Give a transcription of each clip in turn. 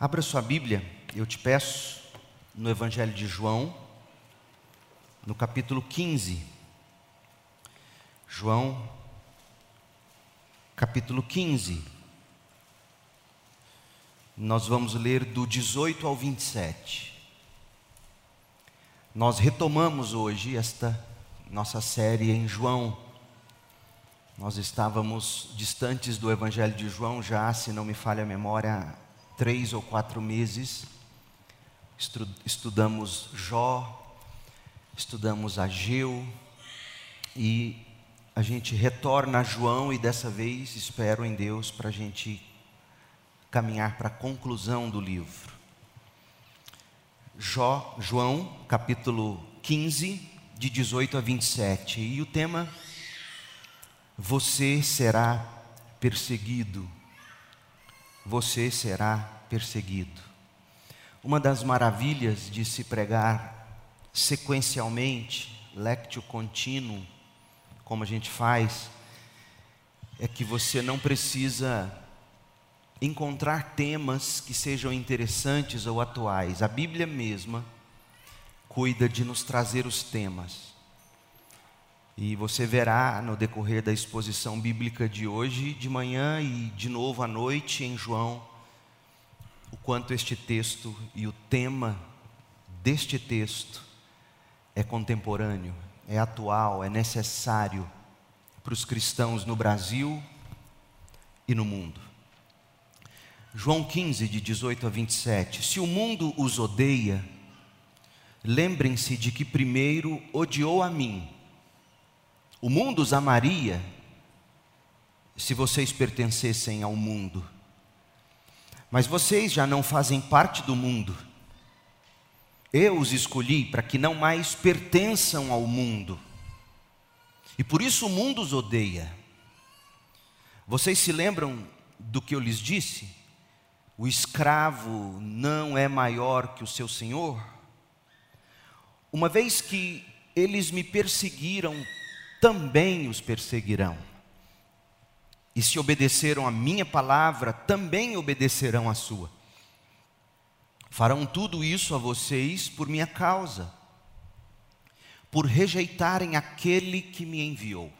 Abra sua Bíblia, eu te peço, no Evangelho de João, no capítulo 15. João, capítulo 15. Nós vamos ler do 18 ao 27. Nós retomamos hoje esta nossa série em João. Nós estávamos distantes do Evangelho de João já, se não me falha a memória, três ou quatro meses. Estudamos Jó, estudamos Ageu e a gente retorna a João e dessa vez espero em Deus para a gente caminhar para a conclusão do livro. Jó, João, capítulo 15, de 18 a 27. E o tema: Você será perseguido. Você será perseguido. Uma das maravilhas de se pregar sequencialmente, lectio contínuo, como a gente faz, é que você não precisa encontrar temas que sejam interessantes ou atuais. A Bíblia mesma cuida de nos trazer os temas. E você verá no decorrer da exposição bíblica de hoje, de manhã e de novo à noite em João, o quanto este texto e o tema deste texto é contemporâneo, é atual, é necessário para os cristãos no Brasil e no mundo. João 15, de 18 a 27. Se o mundo os odeia, lembrem-se de que primeiro odiou a mim. O mundo os amaria se vocês pertencessem ao mundo. Mas vocês já não fazem parte do mundo. Eu os escolhi para que não mais pertençam ao mundo. E por isso o mundo os odeia. Vocês se lembram do que eu lhes disse? o escravo não é maior que o seu senhor? Uma vez que eles me perseguiram, também os perseguirão. E se obedeceram a minha palavra, também obedecerão a sua. Farão tudo isso a vocês por minha causa, por rejeitarem aquele que me enviou.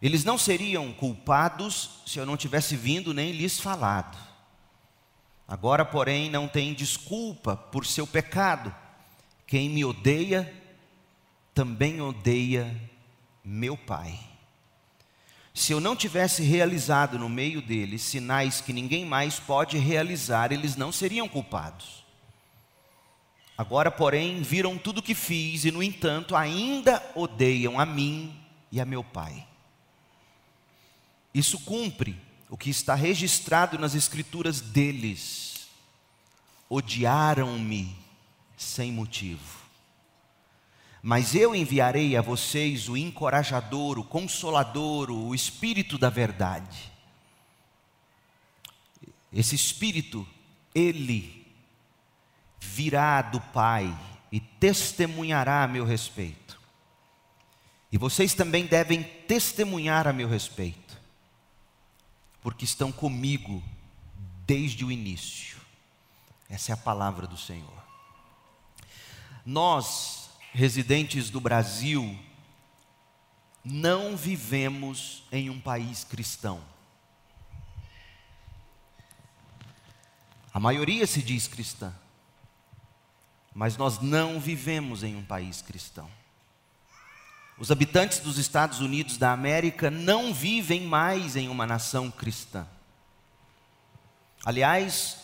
Eles não seriam culpados se eu não tivesse vindo nem lhes falado. Agora, porém, não tem desculpa por seu pecado. Quem me odeia, também odeia meu Pai. Se eu não tivesse realizado no meio deles sinais que ninguém mais pode realizar, eles não seriam culpados. Agora, porém, viram tudo o que fiz e, no entanto, ainda odeiam a mim e a meu Pai. Isso cumpre o que está registrado nas escrituras deles. Odiaram-me sem motivo. Mas eu enviarei a vocês o encorajador, o consolador, o Espírito da Verdade. Esse Espírito, ele virá do Pai e testemunhará a meu respeito. E vocês também devem testemunhar a meu respeito porque estão comigo desde o início. Essa é a palavra do Senhor. Nós, residentes do Brasil, não vivemos em um país cristão. A maioria se diz cristã, mas nós não vivemos em um país cristão. Os habitantes dos Estados Unidos da América não vivem mais em uma nação cristã. Aliás,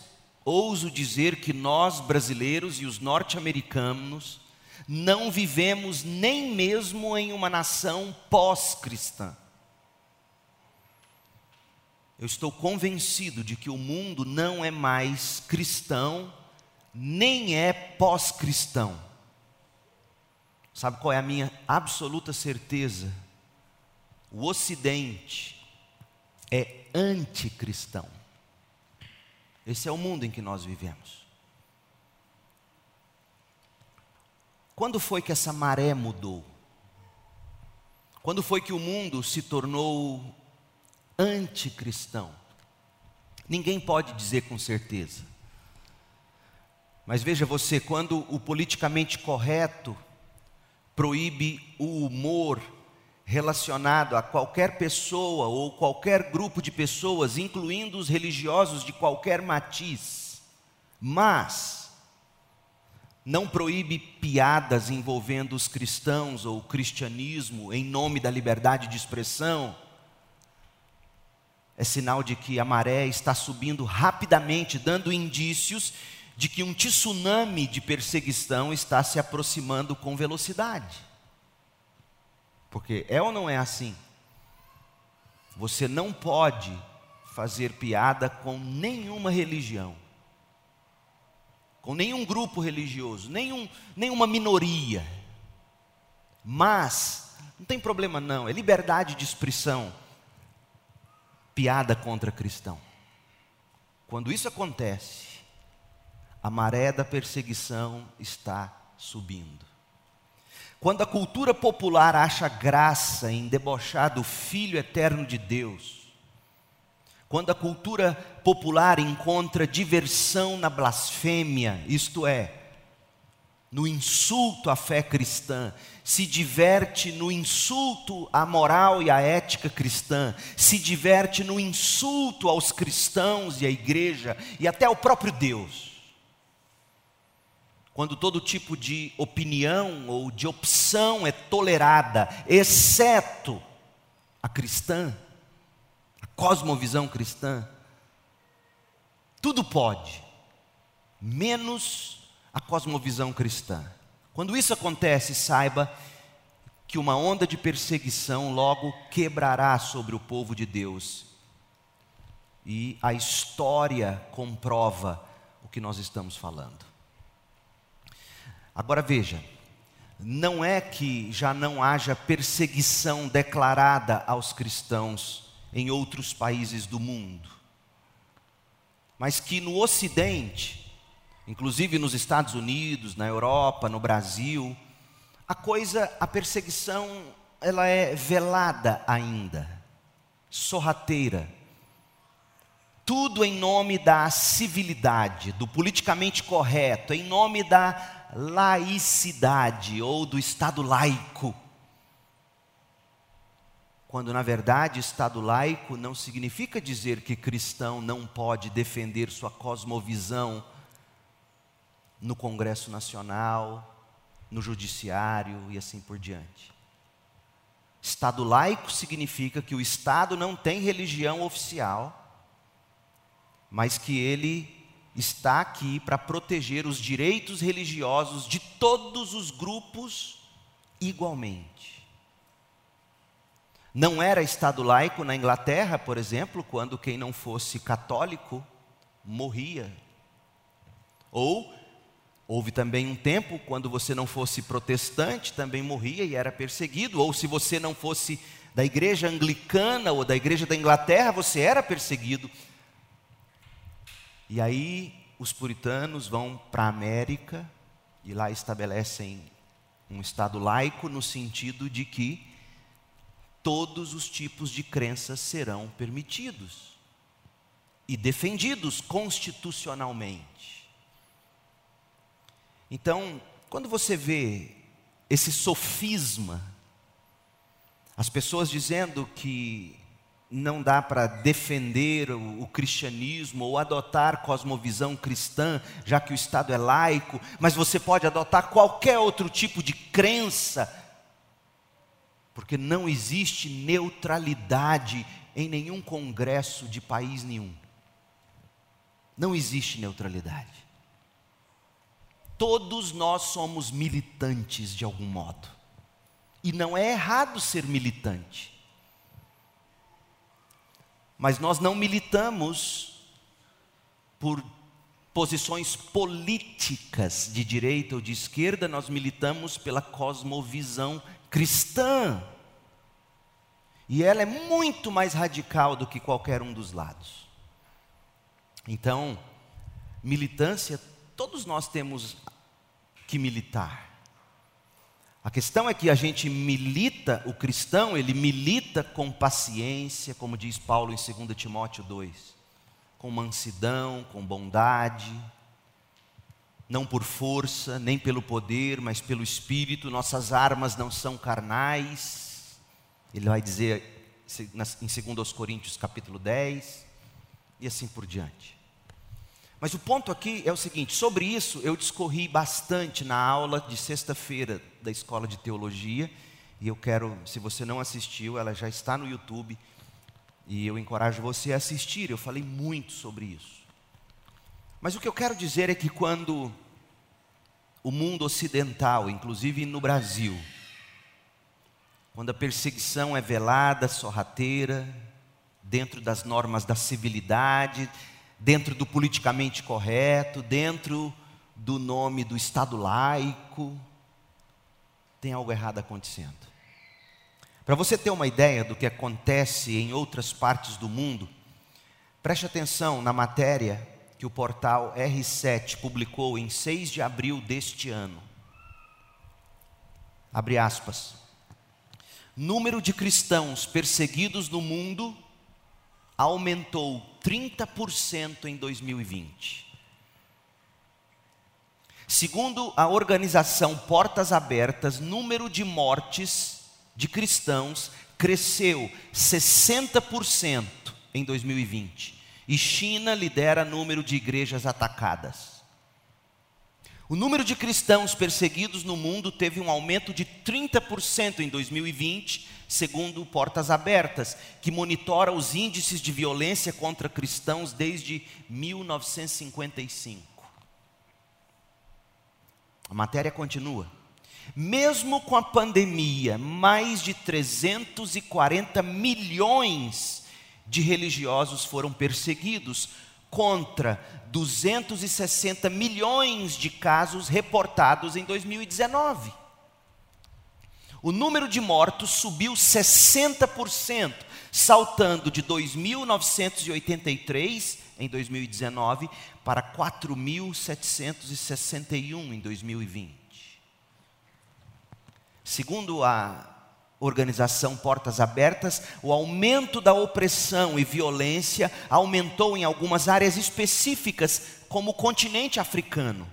ouso dizer que nós brasileiros e os norte-americanos não vivemos nem mesmo em uma nação pós-cristã. Eu estou convencido de que o mundo não é mais cristão, nem é pós-cristão. Sabe qual é a minha absoluta certeza? O Ocidente é anticristão. Esse é o mundo em que nós vivemos. Quando foi que essa maré mudou? Quando foi que o mundo se tornou anticristão? Ninguém pode dizer com certeza. Mas veja você, quando o politicamente correto proíbe o humor relacionado a qualquer pessoa ou qualquer grupo de pessoas, incluindo os religiosos de qualquer matiz, mas não proíbe piadas envolvendo os cristãos ou o cristianismo em nome da liberdade de expressão, é sinal de que a maré está subindo rapidamente, dando indícios de que um tsunami de perseguição está se aproximando com velocidade. Porque é ou não é assim? Você não pode fazer piada com nenhuma religião, com nenhum grupo religioso, nenhum, nenhuma minoria. Mas, não tem problema não, é liberdade de expressão. Piada contra cristão. Quando isso acontece, a maré da perseguição está subindo. Quando a cultura popular acha graça em debochar do Filho eterno de Deus, quando a cultura popular encontra diversão na blasfêmia, isto é, no insulto à fé cristã, se diverte no insulto à moral e à ética cristã, se diverte no insulto aos cristãos e à igreja e até ao próprio Deus. Quando todo tipo de opinião ou de opção é tolerada, exceto a cristã, cosmovisão cristã, tudo pode, menos a cosmovisão cristã. Quando isso acontece, saiba que uma onda de perseguição logo quebrará sobre o povo de Deus. E a história comprova o que nós estamos falando. Agora veja, não é que já não haja perseguição declarada aos cristãos em outros países do mundo, mas que no Ocidente, inclusive nos Estados Unidos, na Europa, no Brasil, a coisa, a perseguição, ela é velada ainda, sorrateira. Tudo em nome da civilidade, do politicamente correto, em nome da laicidade ou do Estado laico. Quando na verdade Estado laico não significa dizer que cristão não pode defender sua cosmovisão no Congresso Nacional, no Judiciário e assim por diante. Estado laico significa que o Estado não tem religião oficial, mas que ele está aqui para proteger os direitos religiosos de todos os grupos igualmente. Não era Estado laico na Inglaterra, por exemplo, quando quem não fosse católico morria. Ou houve também um tempo quando você não fosse protestante, também morria e era perseguido. Ou se você não fosse da igreja anglicana ou da igreja da Inglaterra, você era perseguido. E aí os puritanos vão para a América e lá estabelecem um estado laico no sentido de que todos os tipos de crenças serão permitidos e defendidos constitucionalmente. Então, quando você vê esse sofisma, as pessoas dizendo que não dá para defender o, cristianismo ou adotar cosmovisão cristã, já que o Estado é laico, mas você pode adotar qualquer outro tipo de crença, porque não existe neutralidade em nenhum congresso de país nenhum. Não existe neutralidade. Todos nós somos militantes de algum modo. E não é errado ser militante. Mas nós não militamos por posições políticas de direita ou de esquerda, nós militamos pela cosmovisão cristã. E ela é muito mais radical do que qualquer um dos lados. Então, militância, todos nós temos que militar. A questão é que a gente milita, o cristão, ele milita com paciência, como diz Paulo em 2 Timóteo 2. com mansidão, com bondade, não por força, nem pelo poder, mas pelo Espírito. Nossas armas não são carnais. Ele vai dizer em 2 Coríntios capítulo 10, e assim por diante. Mas o ponto aqui é o seguinte: sobre isso eu discorri bastante na aula de sexta-feira da escola de teologia, e eu quero, se você não assistiu, ela já está no YouTube, e eu encorajo você a assistir. Eu falei muito sobre isso. Mas o que eu quero dizer é que quando o mundo ocidental, inclusive no Brasil, quando a perseguição é velada, sorrateira, dentro das normas da civilidade, dentro do politicamente correto, dentro do nome do Estado laico, tem algo errado acontecendo. Para você ter uma ideia do que acontece em outras partes do mundo, preste atenção na matéria que o portal R7 publicou em 6 de abril deste ano. Abre aspas. Número de cristãos perseguidos no mundo aumentou 30% em 2020. Segundo a organização Portas Abertas, número de mortes de cristãos cresceu 60% em 2020 e China lidera número de igrejas atacadas. O número de cristãos perseguidos no mundo teve um aumento de 30% em 2020, segundo Portas Abertas, que monitora os índices de violência contra cristãos desde 1955. A matéria continua. Mesmo com a pandemia, mais de 340 milhões de religiosos foram perseguidos, contra 260 milhões de casos reportados em 2019. O número de mortos subiu 60%, saltando de 2.983 em 2019 para 4.761 em 2020. Segundo a organização Portas Abertas, o aumento da opressão e violência aumentou em algumas áreas específicas, como o continente africano.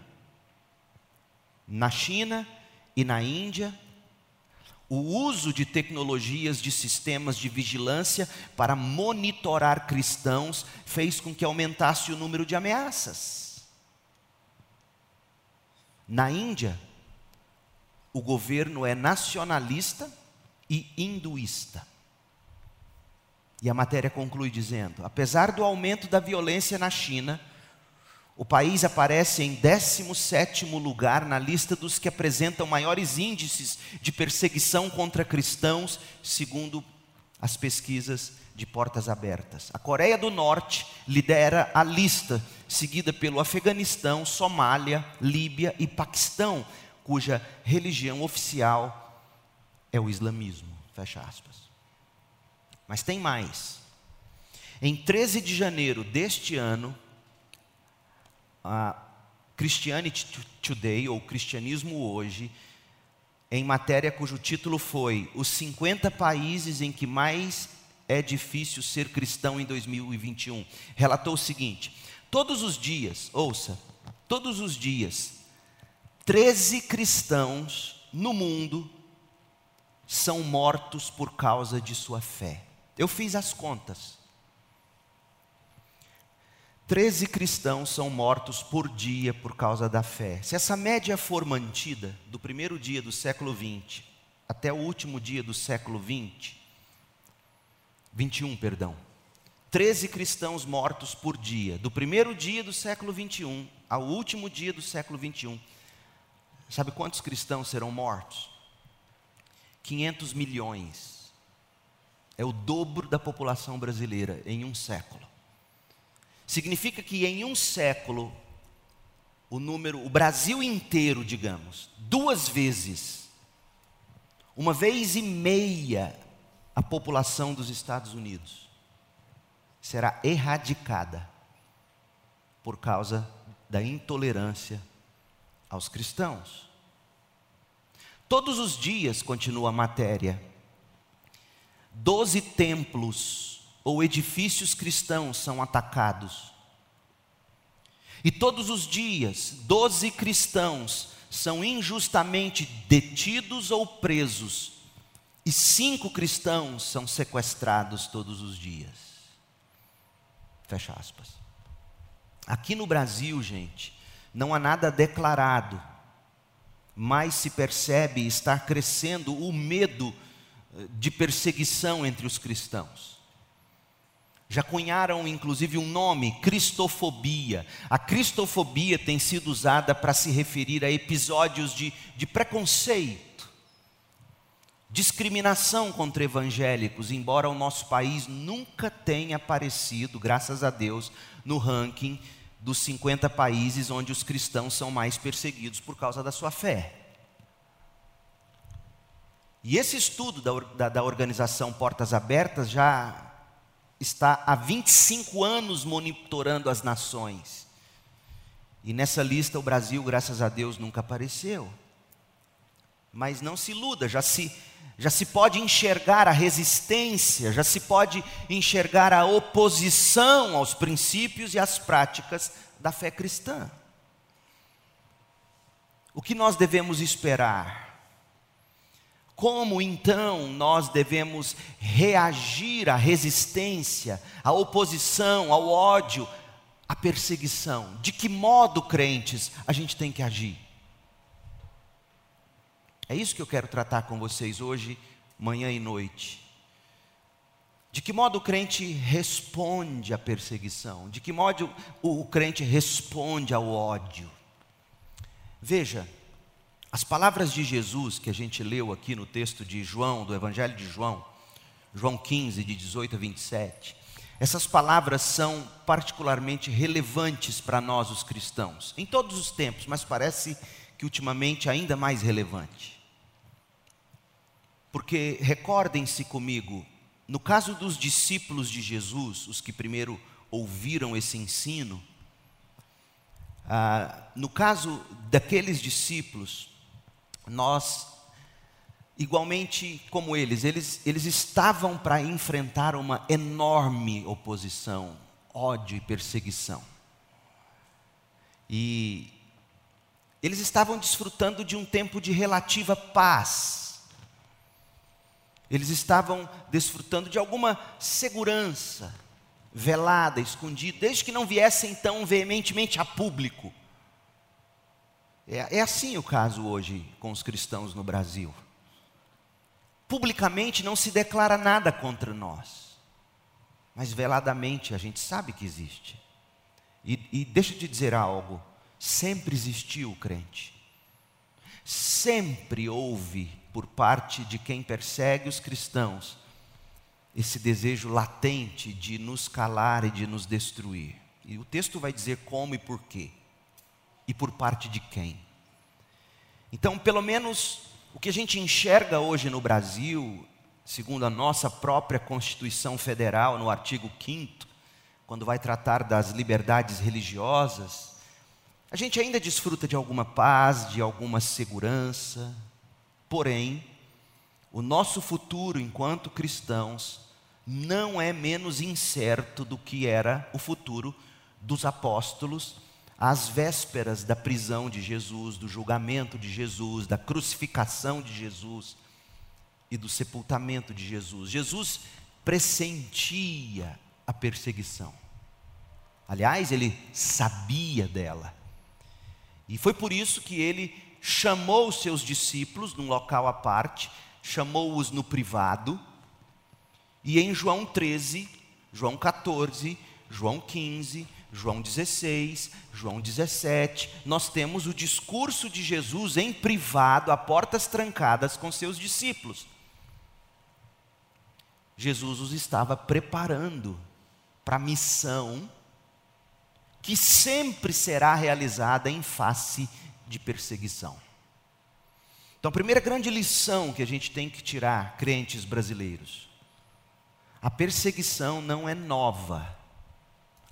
Na China e na Índia, o uso de tecnologias de sistemas de vigilância para monitorar cristãos fez com que aumentasse o número de ameaças. Na Índia, o governo é nacionalista e hinduísta. E a matéria conclui dizendo: apesar do aumento da violência na China, o país aparece em 17 lugar na lista dos que apresentam maiores índices de perseguição contra cristãos, segundo as pesquisas de portas abertas. A Coreia do Norte lidera a lista, seguida pelo Afeganistão, Somália, Líbia e Paquistão, cuja religião oficial é o islamismo. Fecha aspas. Mas tem mais. Em 13 de janeiro deste ano, a Christianity Today, ou Cristianismo Hoje, em matéria cujo título foi Os 50 países em que mais é difícil ser cristão em 2021, relatou o seguinte: todos os dias, ouça, todos os dias, 13 cristãos no mundo são mortos por causa de sua fé. Eu fiz as contas. Treze cristãos são mortos por dia por causa da fé. Se essa média for mantida, do primeiro dia do século 20 até o último dia do século 20, 21, perdão. 13 cristãos mortos por dia, do primeiro dia do século 21 ao último dia do século 21. Sabe quantos cristãos serão mortos? 500 milhões. É o dobro da população brasileira em um século. Significa que em um século, o número, o Brasil inteiro, digamos, duas vezes, uma vez e meia a população dos Estados Unidos será erradicada por causa da intolerância aos cristãos. Todos os dias, continua a matéria, doze templos ou edifícios cristãos são atacados E todos os dias, doze cristãos são injustamente detidos ou presos, e cinco cristãos são sequestrados todos os dias. Fecha aspas. Aqui no Brasil, gente, não há nada declarado, mas se percebe estar crescendo o medo eh, de perseguição entre os cristãos. Já cunharam inclusive um nome, cristofobia. A cristofobia tem sido usada para se referir a episódios de, de preconceito, discriminação contra evangélicos, embora o nosso país nunca tenha aparecido, graças a Deus, no ranking dos 50 países onde os cristãos são mais perseguidos por causa da sua fé. E esse estudo da, da, da organização Portas Abertas já está há 25 anos monitorando as nações. E nessa lista o Brasil, graças a Deus, nunca apareceu. Mas não se iluda, já se, já se pode enxergar a resistência, já se pode enxergar a oposição aos princípios e às práticas da fé cristã. O que nós devemos esperar? Como então nós devemos reagir à resistência, à oposição, ao ódio, à perseguição? De que modo, crentes, a gente tem que agir? É isso que eu quero tratar com vocês hoje, manhã e noite. De que modo o crente responde à perseguição? De que modo o crente responde ao ódio? Veja, as palavras de Jesus que a gente leu aqui no texto de João, do Evangelho de João, João 15, de 18 a 27, essas palavras são particularmente relevantes para nós, os cristãos, em todos os tempos, mas parece que ultimamente ainda mais relevante. Porque recordem-se comigo, no caso dos discípulos de Jesus, os que primeiro ouviram esse ensino, ah, no caso daqueles discípulos, nós, igualmente como eles, eles, eles estavam para enfrentar uma enorme oposição, ódio e perseguição. E eles estavam desfrutando de um tempo de relativa paz. Eles estavam desfrutando de alguma segurança, velada, escondida, desde que não viessem tão veementemente a público. É, é assim o caso hoje com os cristãos no Brasil. Publicamente não se declara nada contra nós, mas veladamente a gente sabe que existe. E, e deixa eu te dizer algo: sempre existiu o crente, sempre houve por parte de quem persegue os cristãos esse desejo latente de nos calar e de nos destruir. E o texto vai dizer como e por quê e por parte de quem. Então, pelo menos o que a gente enxerga hoje no Brasil, segundo a nossa própria Constituição Federal, no artigo 5, quando vai tratar das liberdades religiosas, a gente ainda desfruta de alguma paz, de alguma segurança, porém, o nosso futuro enquanto cristãos não é menos incerto do que era o futuro dos apóstolos às vésperas da prisão de Jesus, do julgamento de Jesus, da crucificação de Jesus e do sepultamento de Jesus. Jesus pressentia a perseguição. Aliás, ele sabia dela. E foi por isso que ele chamou os seus discípulos num local à parte, chamou-os no privado, e em João 13, João 14, João 15, João 16, João 17, nós temos o discurso de Jesus em privado, a portas trancadas com seus discípulos. Jesus os estava preparando para a missão que sempre será realizada em face de perseguição. Então, a primeira grande lição que a gente tem que tirar, crentes brasileiros, a perseguição não é nova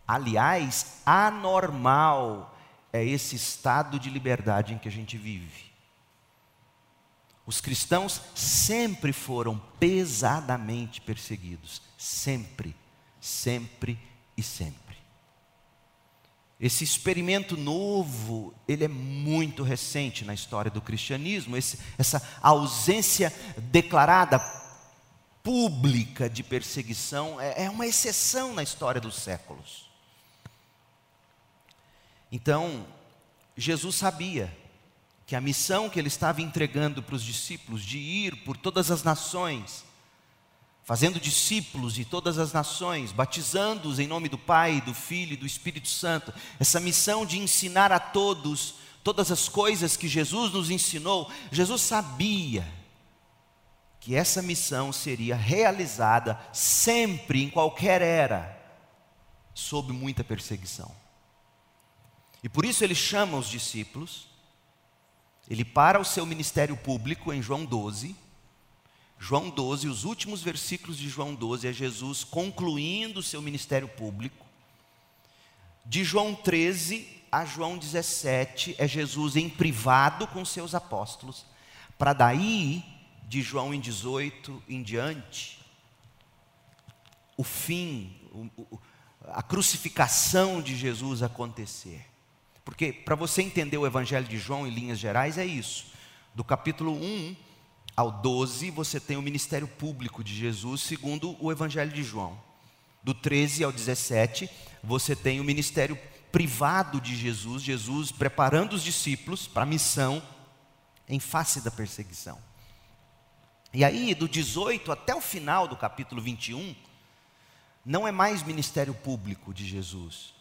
Aliás, anormal é esse estado de liberdade em que a gente vive. Os cristãos sempre foram pesadamente perseguidos, sempre, sempre e sempre. Esse experimento novo, ele é muito recente na história do cristianismo, esse, essa ausência declarada pública de perseguição é, é uma exceção na história dos séculos. Então, Jesus sabia que a missão que ele estava entregando para os discípulos de ir por todas as nações fazendo discípulos de todas as nações, batizando-os em nome do Pai, do Filho e do Espírito Santo. Essa missão de ensinar a todos todas as coisas que Jesus nos ensinou, Jesus sabia que essa missão seria realizada sempre, em qualquer era, sob muita perseguição. E por isso ele chama os discípulos, ele para o seu ministério público em João 12, João 12, os últimos versículos de João 12 é Jesus concluindo o seu ministério público. De João 13 a João 17 é Jesus em privado com seus apóstolos. Para daí, de João em 18 em diante, o fim, a crucificação de Jesus acontecer. Porque para você entender o Evangelho de João em linhas gerais é isso. Do capítulo 1 ao 12, você tem o ministério público de Jesus, segundo o Evangelho de João. Do 13 ao 17, você tem o ministério privado de Jesus, Jesus preparando os discípulos para a missão em face da perseguição. E aí, do 18 até o final do capítulo 21, não é mais ministério público de Jesus,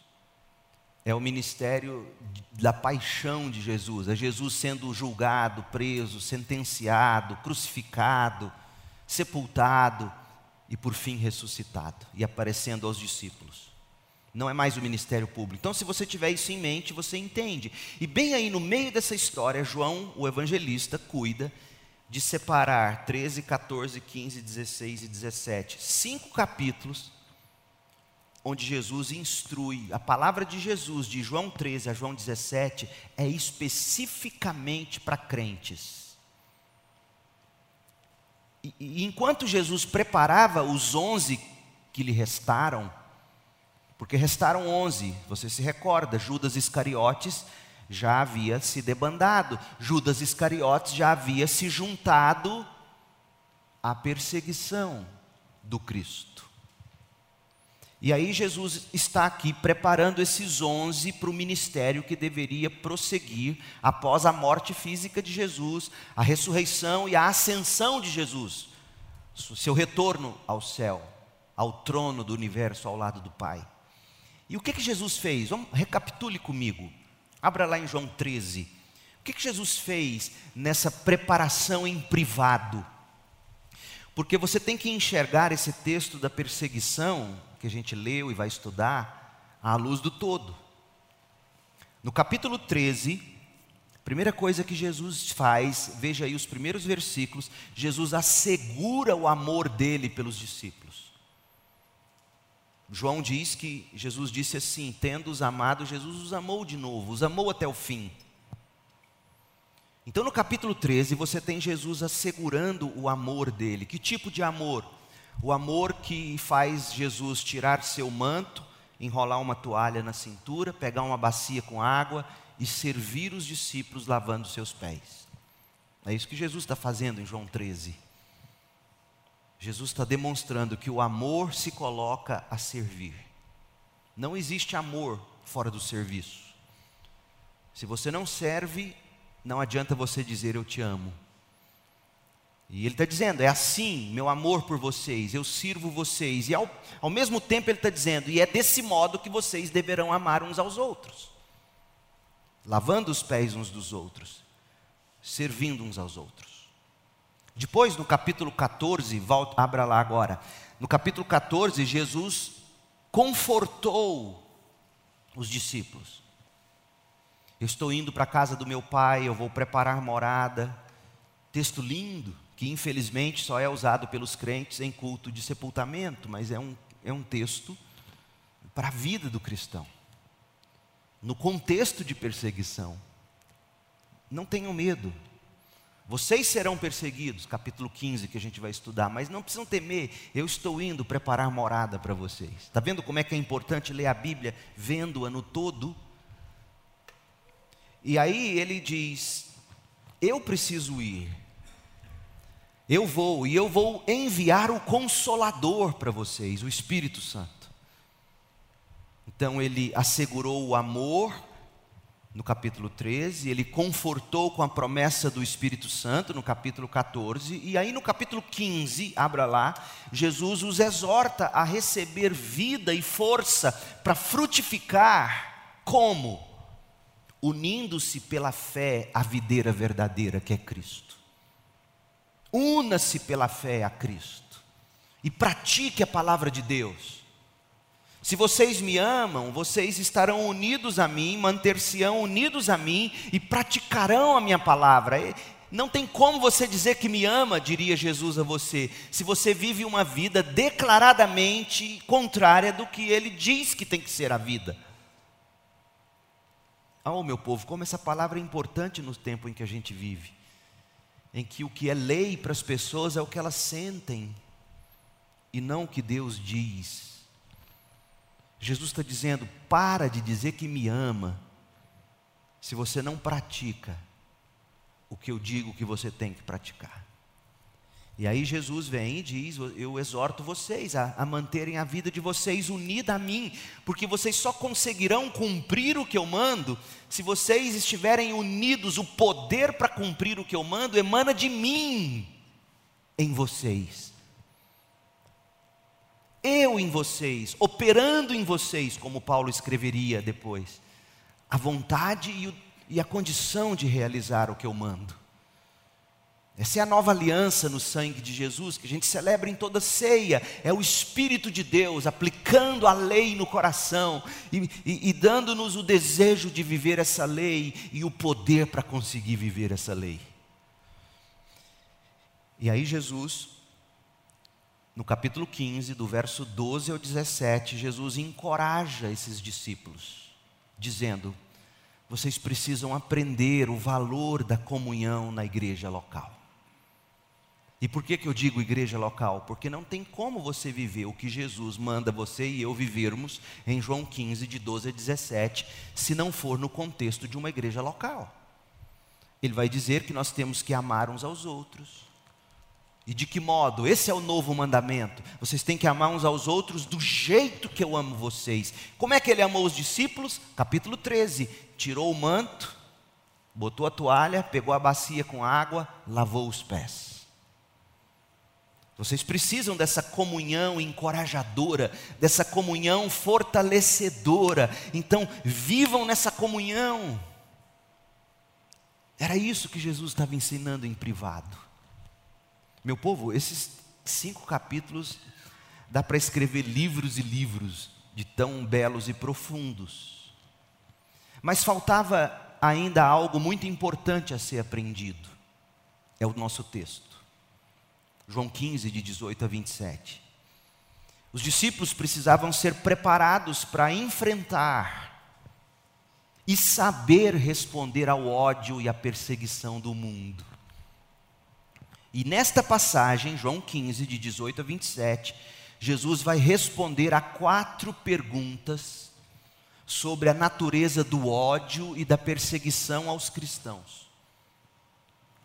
é o ministério da paixão de Jesus, é Jesus sendo julgado, preso, sentenciado, crucificado, sepultado e por fim ressuscitado e aparecendo aos discípulos. Não é mais o ministério público. Então, se você tiver isso em mente, você entende. E bem aí no meio dessa história, João, o evangelista, cuida de separar 13, 14, 15, 16 e 17, cinco capítulos onde Jesus instrui. A palavra de Jesus, de João 13 a João 17, é especificamente para crentes. E, e enquanto Jesus preparava os onze que lhe restaram, porque restaram onze, você se recorda, Judas Iscariotes já havia se debandado, Judas Iscariotes já havia se juntado à perseguição do Cristo. E aí Jesus está aqui preparando esses onze para o ministério que deveria prosseguir após a morte física de Jesus, a ressurreição e a ascensão de Jesus, seu retorno ao céu, ao trono do universo ao lado do Pai. E o que que Jesus fez? Vamos recapitule comigo. Abra lá em João 13. O que que Jesus fez nessa preparação em privado? Porque você tem que enxergar esse texto da perseguição que a gente leu e vai estudar à luz do todo. No capítulo 13, primeira coisa que Jesus faz, veja aí os primeiros versículos, Jesus assegura o amor dele pelos discípulos. João diz que Jesus disse assim: tendo-os amado, Jesus os amou de novo, os amou até o fim. Então no capítulo 13 você tem Jesus assegurando o amor dele. Que tipo de amor? O amor que faz Jesus tirar seu manto, enrolar uma toalha na cintura, pegar uma bacia com água e servir os discípulos lavando seus pés. É isso que Jesus está fazendo em João 13. Jesus está demonstrando que o amor se coloca a servir. Não existe amor fora do serviço. Se você não serve, não adianta você dizer eu te amo. E ele está dizendo: é assim, meu amor por vocês, eu sirvo vocês. E ao, ao mesmo tempo ele está dizendo: e é desse modo que vocês deverão amar uns aos outros, lavando os pés uns dos outros, servindo uns aos outros. Depois, no capítulo 14, volta, abra lá agora. No capítulo 14, Jesus confortou os discípulos. Eu estou indo para a casa do meu pai, eu vou preparar morada. Texto lindo que infelizmente só é usado pelos crentes em culto de sepultamento, mas é um, é um texto para a vida do cristão. No contexto de perseguição, não tenham medo. Vocês serão perseguidos, capítulo 15 que a gente vai estudar, mas não precisam temer, eu estou indo preparar morada para vocês. Está vendo como é que é importante ler a Bíblia, vendo-a no todo? E aí ele diz: Eu preciso ir. Eu vou e eu vou enviar o consolador para vocês, o Espírito Santo. Então ele assegurou o amor no capítulo 13, ele confortou com a promessa do Espírito Santo no capítulo 14, e aí no capítulo 15, abra lá, Jesus os exorta a receber vida e força para frutificar, como? Unindo-se pela fé à videira verdadeira que é Cristo. Una-se pela fé a Cristo e pratique a palavra de Deus. Se vocês me amam, vocês estarão unidos a mim, manter-se-ão unidos a mim e praticarão a minha palavra. Não tem como você dizer que me ama, diria Jesus a você, se você vive uma vida declaradamente contrária do que ele diz que tem que ser a vida. Oh, meu povo, como essa palavra é importante no tempo em que a gente vive, em que o que é lei para as pessoas é o que elas sentem e não o que Deus diz. Jesus está dizendo: para de dizer que me ama, se você não pratica o que eu digo que você tem que praticar. E aí Jesus vem e diz: Eu exorto vocês a, a, manterem a vida de vocês unida a mim, porque vocês só conseguirão cumprir o que eu mando se vocês estiverem unidos. O poder para cumprir o que eu mando emana de mim em vocês eu em vocês, operando em vocês, como Paulo escreveria depois, a vontade e, o, e a condição de realizar o que eu mando. Essa é a nova aliança no sangue de Jesus, que a gente celebra em toda ceia. É o Espírito de Deus aplicando a lei no coração e, e, e dando-nos o desejo de viver essa lei e o poder para conseguir viver essa lei. E aí Jesus no capítulo 15, do verso 12 ao 17, Jesus encoraja esses discípulos, dizendo: vocês precisam aprender o valor da comunhão na igreja local. E por que, que eu digo igreja local? Porque não tem como você viver o que Jesus manda você e eu vivermos em João 15, de 12 a 17, se não for no contexto de uma igreja local. Ele vai dizer que nós temos que amar uns aos outros, e de que modo? Esse é o novo mandamento. Vocês têm que amar uns aos outros do jeito que eu amo vocês. Como é que ele amou os discípulos? Capítulo 13: tirou o manto, botou a toalha, pegou a bacia com água, lavou os pés. Vocês precisam dessa comunhão encorajadora, dessa comunhão fortalecedora. Então, vivam nessa comunhão. Era isso que Jesus estava ensinando em privado. Meu povo, esses cinco capítulos dá para escrever livros e livros de tão belos e profundos. Mas faltava ainda algo muito importante a ser aprendido. É o nosso texto. João 15, de 18 a 27. Os discípulos precisavam ser preparados para enfrentar e saber responder ao ódio e à perseguição do mundo. E nesta passagem, João 15, de 18 a 27, Jesus vai responder a quatro perguntas sobre a natureza do ódio e da perseguição aos cristãos.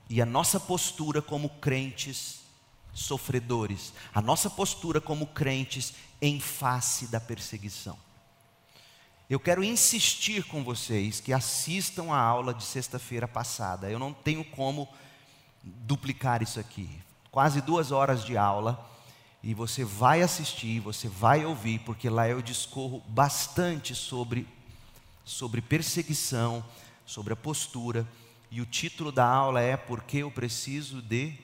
E a nossa postura como crentes sofredores, a nossa postura como crentes em face da perseguição. Eu quero insistir com vocês que assistam a aula de sexta-feira passada. Eu não tenho como duplicar isso aqui. Quase duas horas de aula. E você vai assistir, você vai ouvir, porque lá eu discorro bastante sobre, sobre perseguição, sobre a postura. E o título da aula é Por que eu preciso de,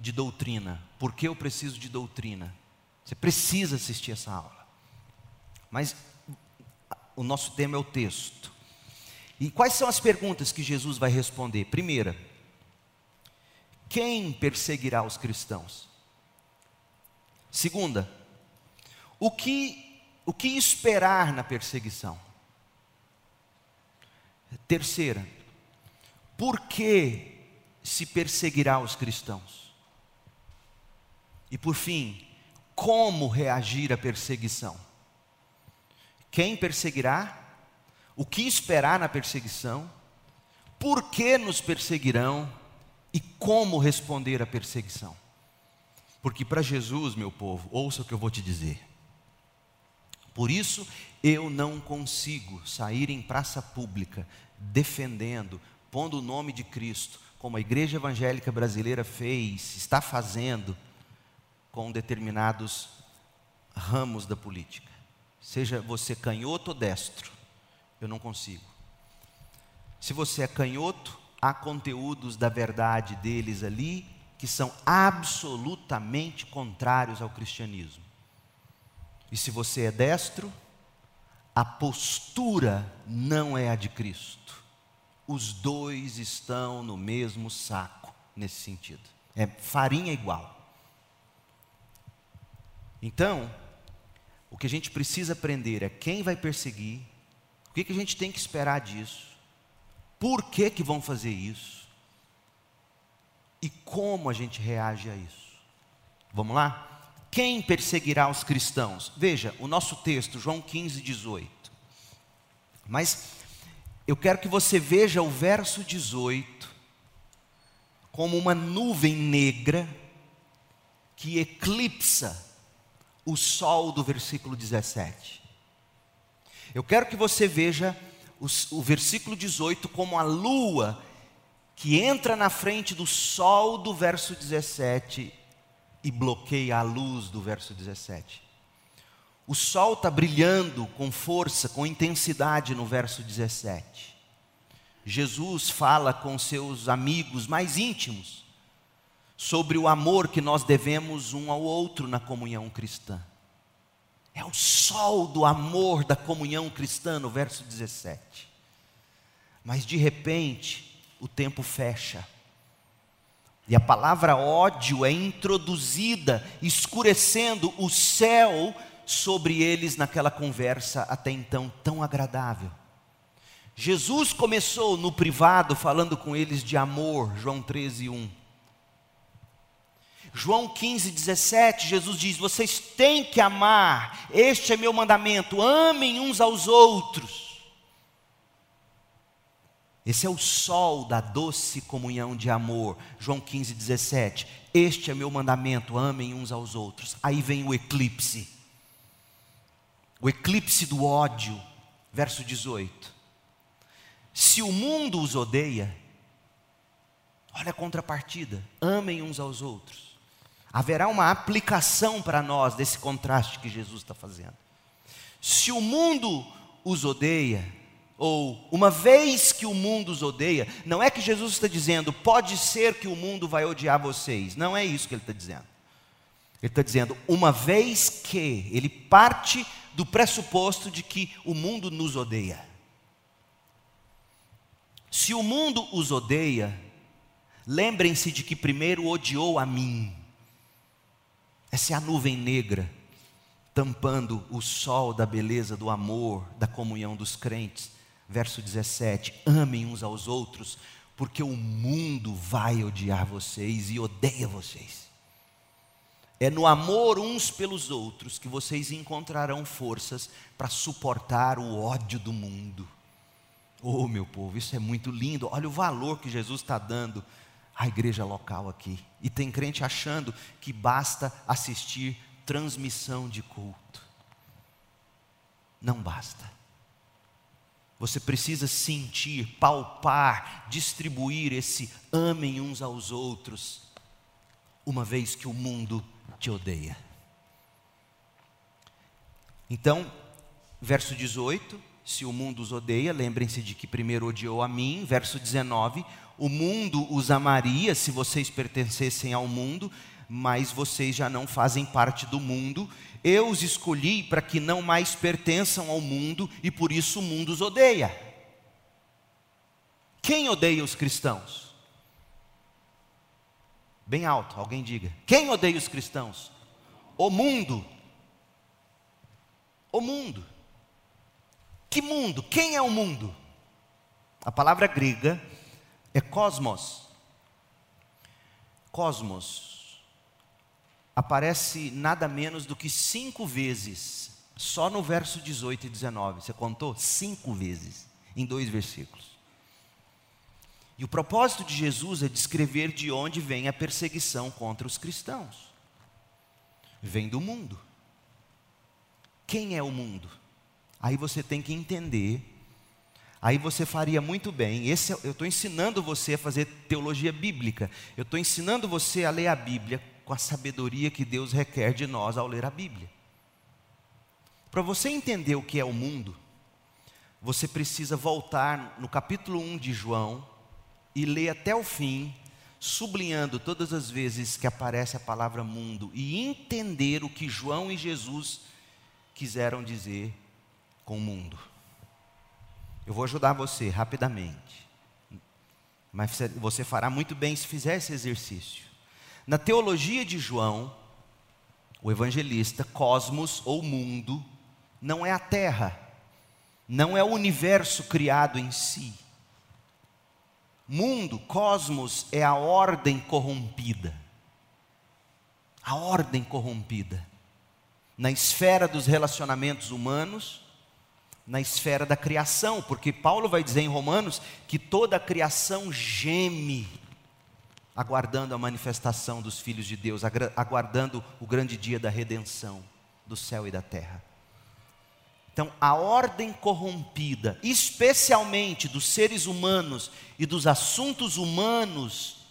de doutrina? Por que eu preciso de doutrina? Você precisa assistir essa aula. Mas o nosso tema é o texto. E quais são as perguntas que Jesus vai responder? Primeira, quem perseguirá os cristãos? Segunda, o que, o que esperar na perseguição? Terceira, por que se perseguirá os cristãos? E por fim, como reagir à perseguição? Quem perseguirá? O que esperar na perseguição? por que nos perseguirão e como responder à perseguição. Porque para Jesus, meu povo, ouça o que eu vou te dizer. Por isso eu não consigo sair em praça pública defendendo, pondo o nome de Cristo, como a igreja evangélica brasileira fez, está fazendo com determinados ramos da política. Seja você canhoto ou destro, eu não consigo. Se você é canhoto, há conteúdos da verdade deles ali que são absolutamente contrários ao cristianismo. E se você é destro, a postura não é a de Cristo. Os dois estão no mesmo saco nesse sentido. É farinha igual. Então, o que a gente precisa aprender é quem vai perseguir, o que, que a gente tem que esperar disso, por que, que vão fazer isso e como a gente reage a isso. Vamos lá? Quem perseguirá os cristãos? Veja, o nosso texto, João 15, 18. Mas eu quero que você veja o verso 18 como uma nuvem negra que eclipsa o sol do versículo 17. Eu quero que você veja o, versículo 18 como a lua que entra na frente do sol do verso 17 e bloqueia a luz do verso 17. O sol está brilhando com força, com intensidade no verso 17. Jesus fala com seus amigos mais íntimos sobre o amor que nós devemos um ao outro na comunhão cristã. É o sol do amor da comunhão cristã, no verso 17. Mas de repente, o tempo fecha. E a palavra ódio é introduzida, escurecendo o céu sobre eles naquela conversa até então tão agradável. Jesus começou no privado falando com eles de amor, João 13, 1. João 15, 17, Jesus diz: Vocês têm que amar, este é meu mandamento, amem uns aos outros. Esse é o sol da doce comunhão de amor. João 15, 17. Este é meu mandamento, amem uns aos outros. Aí vem o eclipse. O eclipse do ódio. Verso 18. Se o mundo os odeia, olha a contrapartida: amem uns aos outros haverá uma aplicação para nós desse contraste que Jesus está fazendo. Se o mundo os odeia, ou uma vez que o mundo os odeia, não é que Jesus está dizendo, pode ser que o mundo vai odiar vocês, não é isso que ele está dizendo. Ele está dizendo, uma vez que, ele parte do pressuposto de que o mundo nos odeia. Se o mundo os odeia, lembrem-se de que primeiro odiou a mim. Essa é a nuvem negra, tampando o sol da beleza do amor, da comunhão dos crentes. Verso 17: Amem uns aos outros, porque o mundo vai odiar vocês e odeia vocês. É no amor uns pelos outros que vocês encontrarão forças para suportar o ódio do mundo. Oh, meu povo, isso é muito lindo. Olha o valor que Jesus está dando a igreja local aqui. E tem crente achando que basta assistir transmissão de culto. Não basta. Você precisa sentir, palpar, distribuir esse amem uns aos outros, uma vez que o mundo te odeia. Então, verso 18: se o mundo os odeia, lembrem-se de que primeiro odiou a mim. Verso 19: o mundo os amaria se vocês pertencessem ao mundo, mas vocês já não fazem parte do mundo. Eu os escolhi para que não mais pertençam ao mundo e por isso o mundo os odeia. Quem odeia os cristãos? Bem alto, alguém diga. Quem odeia os cristãos? O mundo. O mundo. Que mundo? Quem é o mundo? A palavra grega é cosmos. Cosmos aparece nada menos do que cinco vezes, só no verso 18 e 19. Você contou? Cinco vezes, em dois versículos. E o propósito de Jesus é descrever de onde vem a perseguição contra os cristãos. Vem do mundo. Quem é o mundo? Aí você tem que entender. Aí você faria muito bem. Esse, é, eu estou ensinando você a fazer teologia bíblica. Eu estou ensinando você a ler a Bíblia com a sabedoria que Deus requer de nós ao ler a Bíblia. Para você entender o que é o mundo, você precisa voltar no capítulo 1 de João e ler até o fim, sublinhando todas as vezes que aparece a palavra mundo e entender o que João e Jesus quiseram dizer com o mundo. Eu vou ajudar você rapidamente, mas você fará muito bem se fizer esse exercício. Na teologia de João, o evangelista, cosmos ou mundo, não é a terra não é o universo criado em si. Mundo, cosmos, é a ordem corrompida. A ordem corrompida. Na esfera dos relacionamentos humanos, na esfera da criação, porque Paulo vai dizer em Romanos que toda a criação geme, aguardando a manifestação dos filhos de Deus, aguardando o grande dia da redenção do céu e da terra. Então, a ordem corrompida, especialmente dos seres humanos e dos assuntos humanos,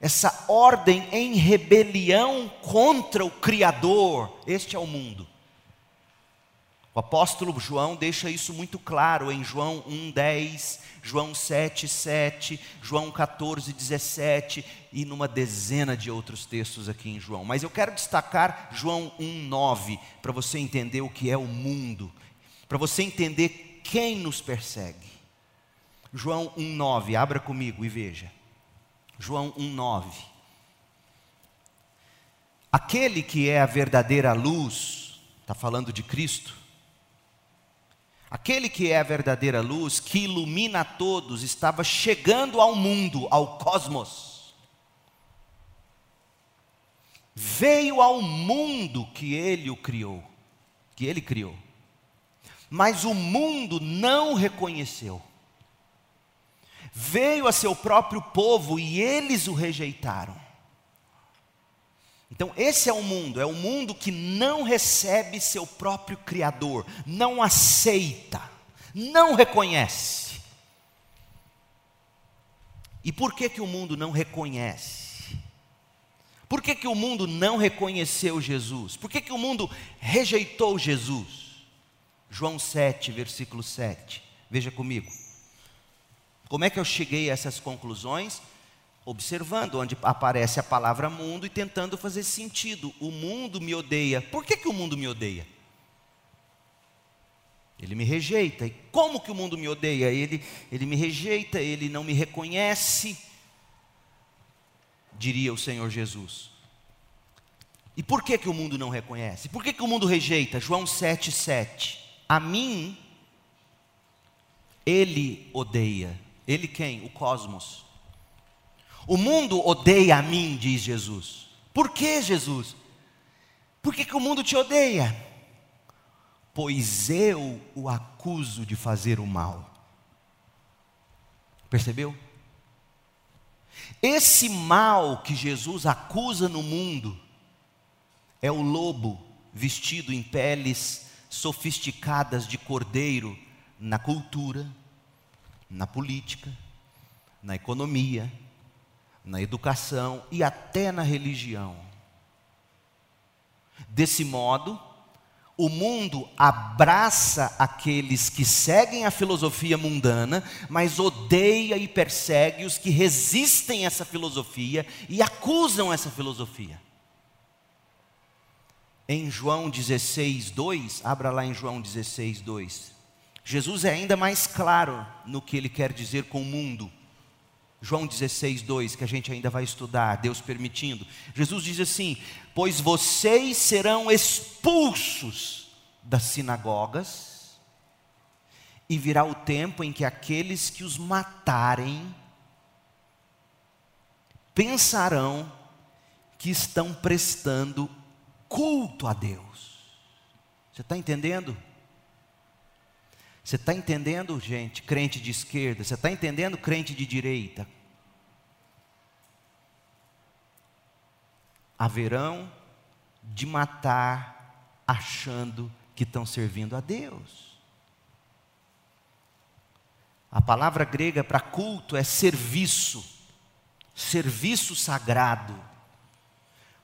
essa ordem em rebelião contra o Criador, este é o mundo. O apóstolo João deixa isso muito claro em João 1:10, João 7:7, João 14:17 e numa dezena de outros textos aqui em João. Mas eu quero destacar João 1:9 para você entender o que é o mundo, para você entender quem nos persegue. João 1:9, abra comigo e veja. João 1:9. Aquele que é a verdadeira luz, está falando de Cristo, Aquele que é a verdadeira luz, que ilumina a todos, estava chegando ao mundo, ao cosmos. Veio ao mundo que ele o criou, que ele criou. Mas o mundo não reconheceu. Veio a seu próprio povo e eles o rejeitaram. Então, esse é o mundo, é o mundo que não recebe seu próprio Criador, não aceita, não reconhece. E por que, que o mundo não reconhece? Por que, que o mundo não reconheceu Jesus? Por que, que o mundo rejeitou Jesus? João 7, versículo 7. Veja comigo. Como é que eu cheguei a essas conclusões? Observando onde aparece a palavra mundo e tentando fazer sentido. O mundo me odeia. Por que, que o mundo me odeia? Ele me rejeita. E como que o mundo me odeia? Ele, ele me rejeita, ele não me reconhece, diria o Senhor Jesus. E por que, que o mundo não reconhece? Por que, que o mundo rejeita? João 7,7. A mim, ele odeia. Ele quem? O cosmos. O mundo odeia a mim, diz Jesus. Por que, Jesus? Por que, que o mundo te odeia? Pois eu o acuso de fazer o mal. Percebeu? Esse mal que Jesus acusa no mundo é o lobo vestido em peles sofisticadas de cordeiro na cultura, na política, na economia, na educação e até na religião. Desse modo, o mundo abraça aqueles que seguem a filosofia mundana, mas odeia e persegue os que resistem a essa filosofia e acusam essa filosofia. Em João 16, 2, abra lá em João 16, 2. Jesus é ainda mais claro no que ele quer dizer com o mundo. João 16, 2, que a gente ainda vai estudar, Deus permitindo. Jesus diz assim: Pois vocês serão expulsos das sinagogas, e virá o tempo em que aqueles que os matarem pensarão que estão prestando culto a Deus. Você está entendendo? Você está entendendo, gente, crente de esquerda? Você está entendendo, crente de direita? Haverão de matar achando que estão servindo a Deus. A palavra grega para culto é serviço, serviço sagrado.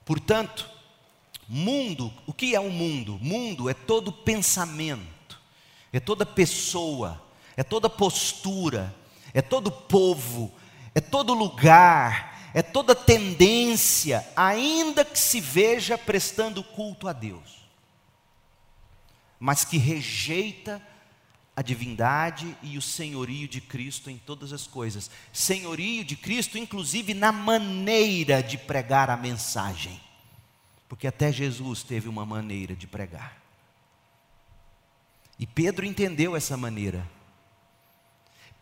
Portanto, mundo, o que é o um mundo? Mundo é todo pensamento, é toda pessoa, é toda postura, é todo povo, é todo lugar, é toda tendência, ainda que se veja prestando culto a Deus, mas que rejeita a divindade e o senhorio de Cristo em todas as coisas. Senhorio de Cristo, inclusive na maneira de pregar a mensagem. Porque até Jesus teve uma maneira de pregar. E Pedro entendeu essa maneira.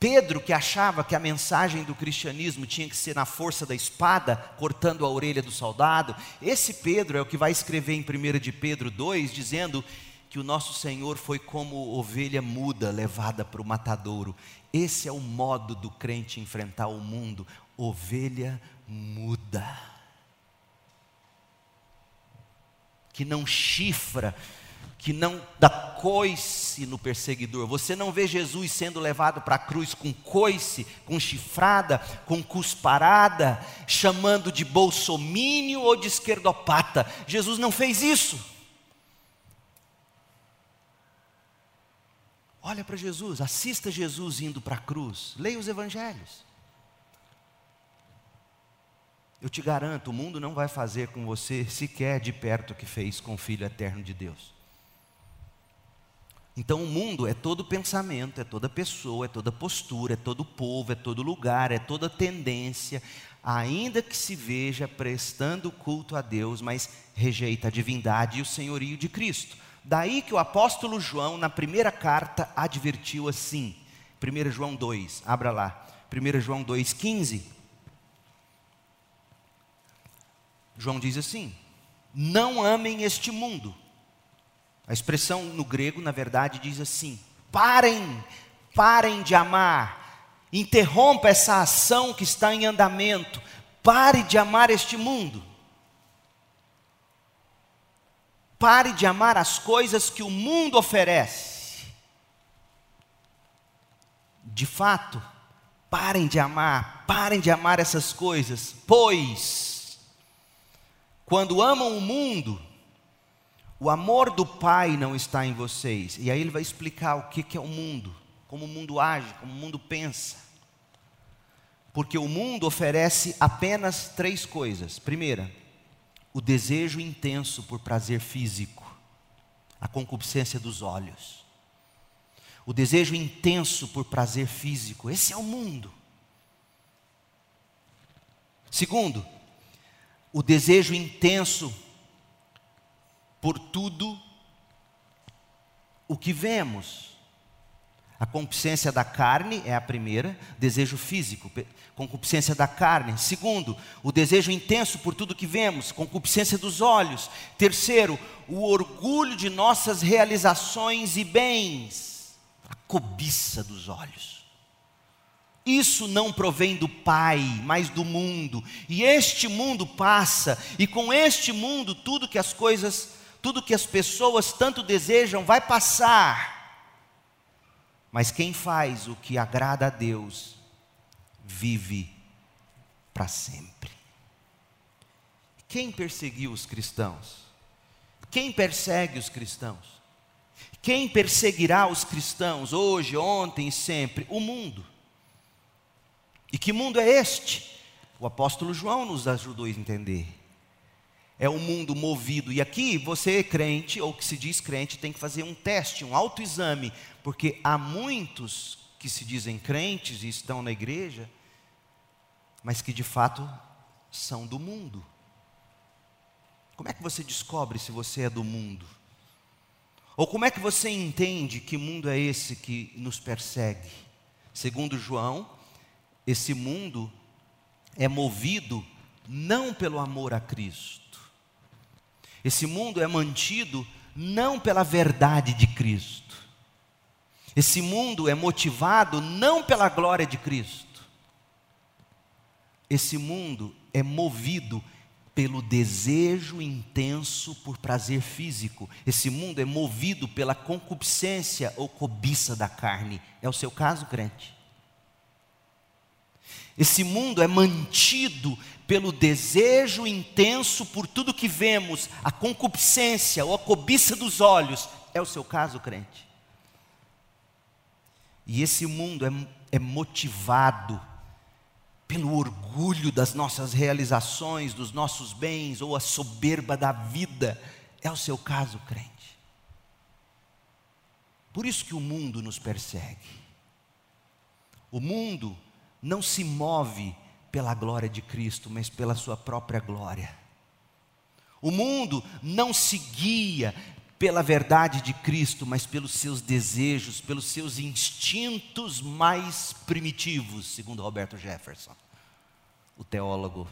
Pedro, que achava que a mensagem do cristianismo tinha que ser na força da espada, cortando a orelha do soldado, esse Pedro é o que vai escrever em 1 de Pedro 2, dizendo que o nosso Senhor foi como ovelha muda levada para o matadouro. Esse é o modo do crente enfrentar o mundo, ovelha muda. Que não chifra, que não dá coice no perseguidor. Você não vê Jesus sendo levado para a cruz com coice, com chifrada, com cusparada, chamando de bolsomínio ou de esquerdopata. Jesus não fez isso. Olha para Jesus, assista Jesus indo para a cruz, leia os evangelhos. Eu te garanto, o mundo não vai fazer com você sequer de perto o que fez com o Filho eterno de Deus. Então o mundo é todo pensamento, é toda pessoa, é toda postura, é todo povo, é todo lugar, é toda tendência, ainda que se veja prestando culto a Deus, mas rejeita a divindade e o senhorio de Cristo. Daí que o apóstolo João, na primeira carta, advertiu assim, 1 João 2, abra lá, 1 João 2,15. João diz assim: Não amem este mundo. A expressão no grego, na verdade, diz assim: parem, parem de amar, interrompa essa ação que está em andamento, pare de amar este mundo. Pare de amar as coisas que o mundo oferece. De fato, parem de amar, parem de amar essas coisas, pois, quando amam o mundo, o amor do Pai não está em vocês. E aí ele vai explicar o que é o mundo, como o mundo age, como o mundo pensa. Porque o mundo oferece apenas três coisas. Primeira, o desejo intenso por prazer físico, a concupiscência dos olhos. O desejo intenso por prazer físico, esse é o mundo. Segundo, o desejo intenso por tudo o que vemos. A concupiscência da carne é a primeira, desejo físico, concupiscência da carne. Segundo, o desejo intenso por tudo que vemos, concupiscência dos olhos. Terceiro, o orgulho de nossas realizações e bens, a cobiça dos olhos. Isso não provém do Pai, mas do mundo. E este mundo passa, e com este mundo tudo que as coisas, tudo que as pessoas tanto desejam vai passar. Mas quem faz o que agrada a Deus, vive para sempre. Quem perseguiu os cristãos? Quem persegue os cristãos? Quem perseguirá os cristãos hoje, ontem e sempre? O mundo. E que mundo é este? O apóstolo João nos ajudou a entender é um mundo movido. E aqui você, crente, ou que se diz crente, tem que fazer um teste, um autoexame, porque há muitos que se dizem crentes e estão na igreja, mas que de fato são do mundo. Como é que você descobre se você é do mundo? Ou como é que você entende que mundo é esse que nos persegue? Segundo João, esse mundo é movido não pelo amor a Cristo, esse mundo é mantido não pela verdade de Cristo. Esse mundo é motivado não pela glória de Cristo. Esse mundo é movido pelo desejo intenso por prazer físico. Esse mundo é movido pela concupiscência ou cobiça da carne. É o seu caso, crente? Esse mundo é mantido pelo desejo intenso por tudo que vemos, a concupiscência ou a cobiça dos olhos. É o seu caso, crente? E esse mundo é, é motivado pelo orgulho das nossas realizações, dos nossos bens, ou a soberba da vida. É o seu caso, crente. Por isso que o mundo nos persegue. O mundo não se move pela glória de Cristo, mas pela sua própria glória. O mundo não se guia pela verdade de Cristo, mas pelos seus desejos, pelos seus instintos mais primitivos, segundo Roberto Jefferson, o teólogo.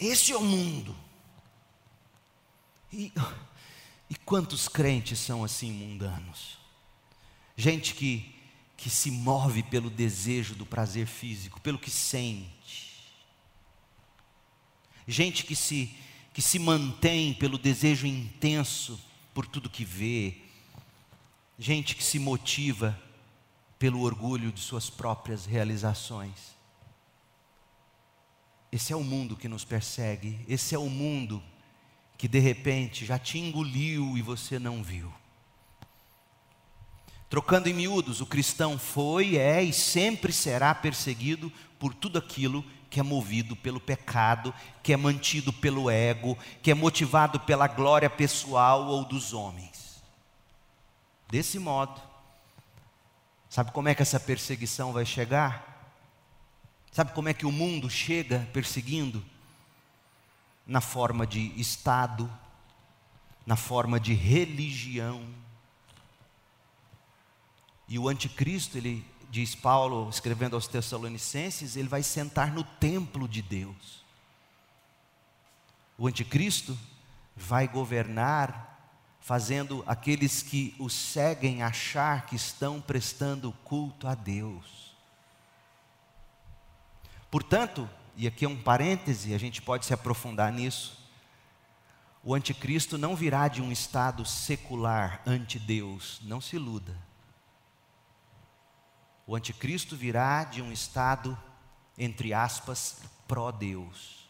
Esse é o mundo. E, e quantos crentes são assim mundanos? Gente que que se move pelo desejo do prazer físico, pelo que sente. Gente que se, que se mantém pelo desejo intenso por tudo que vê. Gente que se motiva pelo orgulho de suas próprias realizações. Esse é o mundo que nos persegue, esse é o mundo que de repente já te engoliu e você não viu. Trocando em miúdos, o cristão foi, é e sempre será perseguido por tudo aquilo que é movido pelo pecado, que é mantido pelo ego, que é motivado pela glória pessoal ou dos homens. Desse modo, sabe como é que essa perseguição vai chegar? Sabe como é que o mundo chega perseguindo? Na forma de Estado, na forma de religião, e o anticristo, ele diz Paulo, escrevendo aos Tessalonicenses, ele vai sentar no templo de Deus. O anticristo vai governar, fazendo aqueles que o seguem achar que estão prestando culto a Deus. Portanto, e aqui é um parêntese, a gente pode se aprofundar nisso. O anticristo não virá de um estado secular ante Deus, não se iluda. O anticristo virá de um estado, entre aspas, pró-Deus,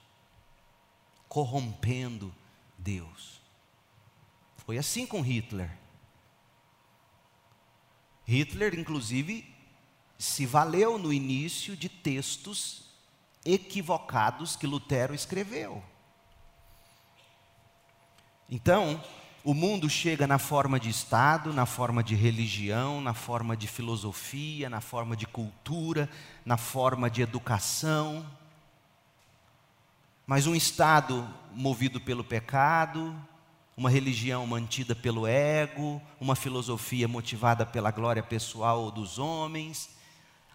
corrompendo Deus. Foi assim com Hitler. Hitler, inclusive, se valeu no início de textos equivocados que Lutero escreveu. Então, o mundo chega na forma de Estado, na forma de religião, na forma de filosofia, na forma de cultura, na forma de educação. Mas um Estado movido pelo pecado, uma religião mantida pelo ego, uma filosofia motivada pela glória pessoal dos homens,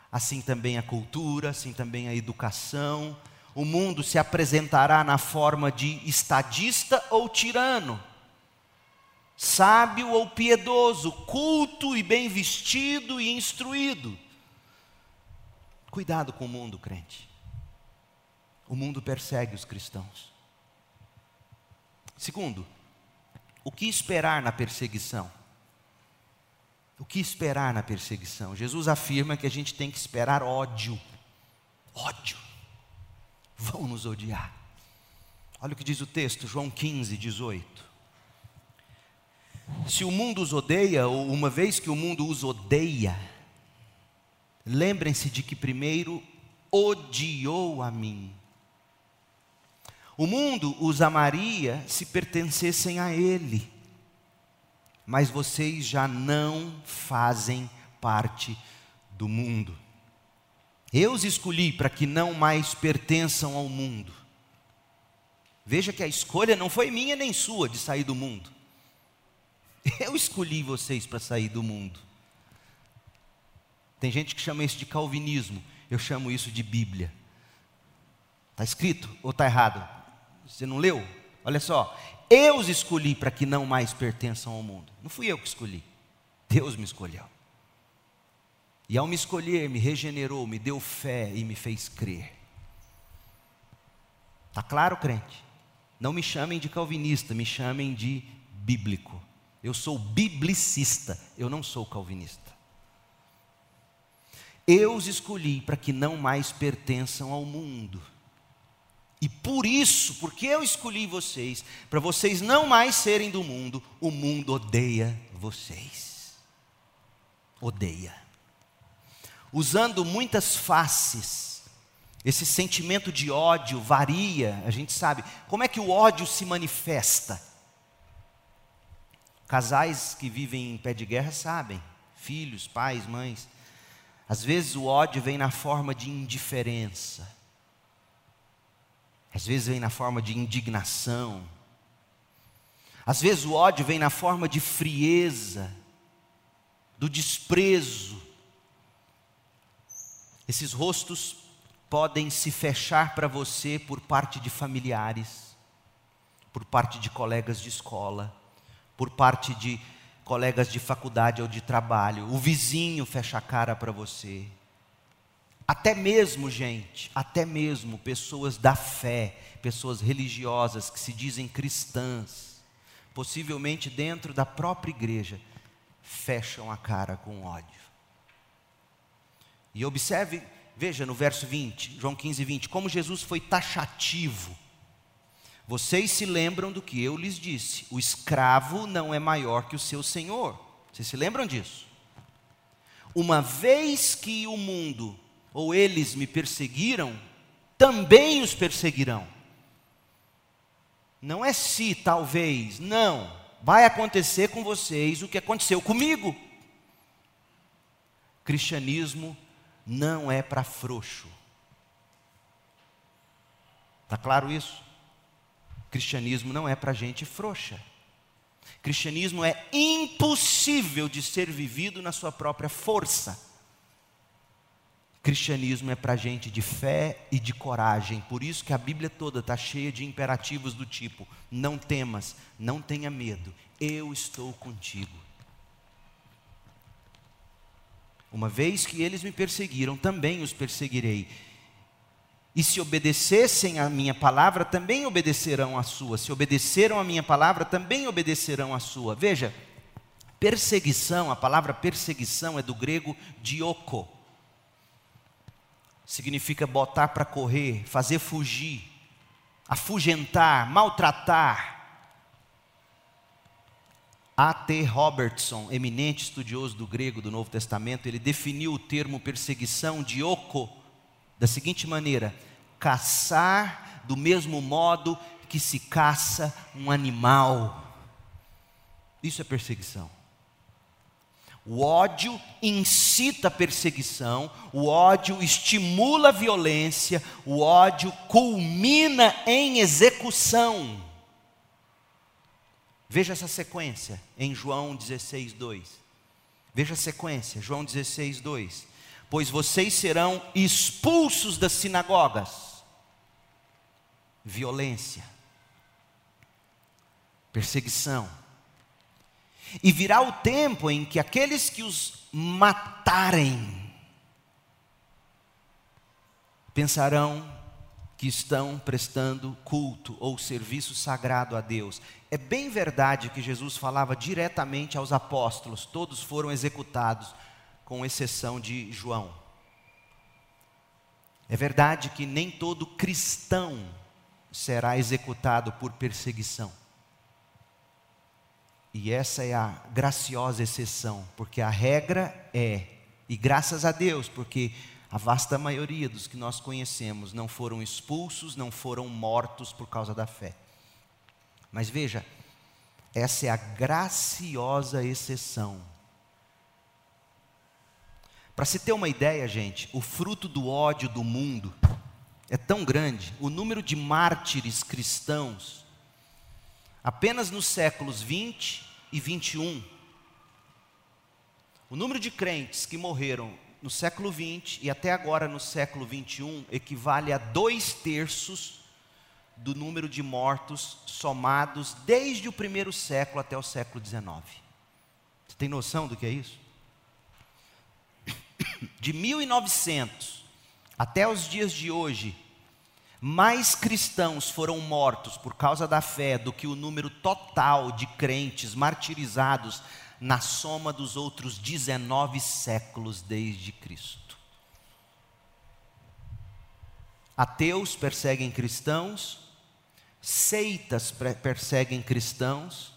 assim também a cultura, assim também a educação. O mundo se apresentará na forma de estadista ou tirano sábio ou piedoso, culto e bem vestido e instruído. Cuidado com o mundo, crente. O mundo persegue os cristãos. Segundo, o que esperar na perseguição? O que esperar na perseguição? Jesus afirma que a gente tem que esperar ódio. Ódio. Vão nos odiar. Olha o que diz o texto, João 15, 18. Se o mundo os odeia, ou uma vez que o mundo os odeia, lembrem-se de que primeiro odiou a mim. O mundo os amaria se pertencessem a Ele, mas vocês já não fazem parte do mundo. Eu os escolhi para que não mais pertençam ao mundo. Veja que a escolha não foi minha nem sua de sair do mundo. Eu escolhi vocês para sair do mundo. Tem gente que chama isso de calvinismo, eu chamo isso de Bíblia. Está escrito ou está errado? Você não leu? Olha só, eu os escolhi para que não mais pertençam ao mundo. Não fui eu que escolhi. Deus me escolheu. E ao me escolher, me regenerou, me deu fé e me fez crer. Está claro, crente? Não me chamem de calvinista, me chamem de bíblico. Eu sou biblicista, eu não sou calvinista. Eu os escolhi para que não mais pertençam ao mundo. E por isso, porque eu escolhi vocês, para vocês não mais serem do mundo, o mundo odeia vocês. Odeia. Usando muitas faces, esse sentimento de ódio varia, a gente sabe. Como é que o ódio se manifesta? Casais que vivem em pé de guerra sabem, filhos, pais, mães. Às vezes o ódio vem na forma de indiferença às vezes vem na forma de indignação. Às vezes o ódio vem na forma de frieza, do desprezo. Esses rostos podem se fechar para você por parte de familiares, por parte de colegas de escola, por parte de colegas de faculdade ou de trabalho. O vizinho fecha a cara para você. Até mesmo, gente, até mesmo pessoas da fé, pessoas religiosas que se dizem cristãs, possivelmente dentro da própria igreja, fecham a cara com ódio. E observe, veja no verso 20, João 15, 20, como Jesus foi taxativo. Vocês se lembram do que eu lhes disse: o escravo não é maior que o seu senhor. Vocês se lembram disso? Uma vez que o mundo ou eles me perseguiram, também os perseguirão. Não é se, talvez, não. Vai acontecer com vocês o que aconteceu comigo. Cristianismo não é para frouxo. Está claro isso? Cristianismo não é para gente frouxa. Cristianismo é impossível de ser vivido na sua própria força. Cristianismo é para gente de fé e de coragem, por isso que a Bíblia toda está cheia de imperativos do tipo: não temas, não tenha medo, eu estou contigo. Uma vez que eles me perseguiram, também os perseguirei. E se obedecessem a minha palavra, também obedecerão a sua. Se obedeceram a minha palavra, também obedecerão a sua. Veja, perseguição, a palavra perseguição é do grego dioko significa botar para correr, fazer fugir, afugentar, maltratar. A.T. Robertson, eminente estudioso do grego do Novo Testamento, ele definiu o termo perseguição de oco da seguinte maneira: caçar do mesmo modo que se caça um animal. Isso é perseguição. O ódio incita a perseguição, o ódio estimula a violência, o ódio culmina em execução. Veja essa sequência em João 16, 2. Veja a sequência, João 16, 2. Pois vocês serão expulsos das sinagogas. Violência, perseguição e virá o tempo em que aqueles que os matarem pensarão que estão prestando culto ou serviço sagrado a Deus. É bem verdade que Jesus falava diretamente aos apóstolos, todos foram executados, com exceção de João. É verdade que nem todo cristão será executado por perseguição. E essa é a graciosa exceção, porque a regra é, e graças a Deus, porque a vasta maioria dos que nós conhecemos não foram expulsos, não foram mortos por causa da fé. Mas veja, essa é a graciosa exceção. Para se ter uma ideia, gente, o fruto do ódio do mundo é tão grande, o número de mártires cristãos, apenas nos séculos 20 e 21. O número de crentes que morreram no século 20 e até agora no século 21 equivale a dois terços do número de mortos somados desde o primeiro século até o século 19. Você tem noção do que é isso? De 1900 até os dias de hoje, mais cristãos foram mortos por causa da fé do que o número total de crentes martirizados na soma dos outros 19 séculos desde Cristo. Ateus perseguem cristãos, seitas perseguem cristãos,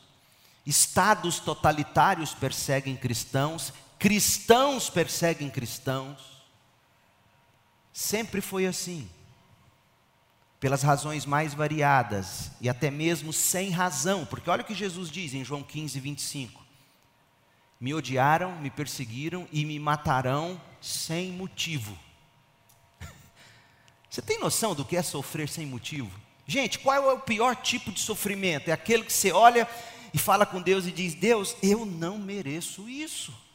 estados totalitários perseguem cristãos, cristãos perseguem cristãos. Sempre foi assim pelas razões mais variadas e até mesmo sem razão, porque olha o que Jesus diz em João 15, 25: Me odiaram, me perseguiram e me matarão sem motivo. Você tem noção do que é sofrer sem motivo? Gente, qual é o pior tipo de sofrimento? É aquele que você olha e fala com Deus e diz: Deus, eu não mereço isso.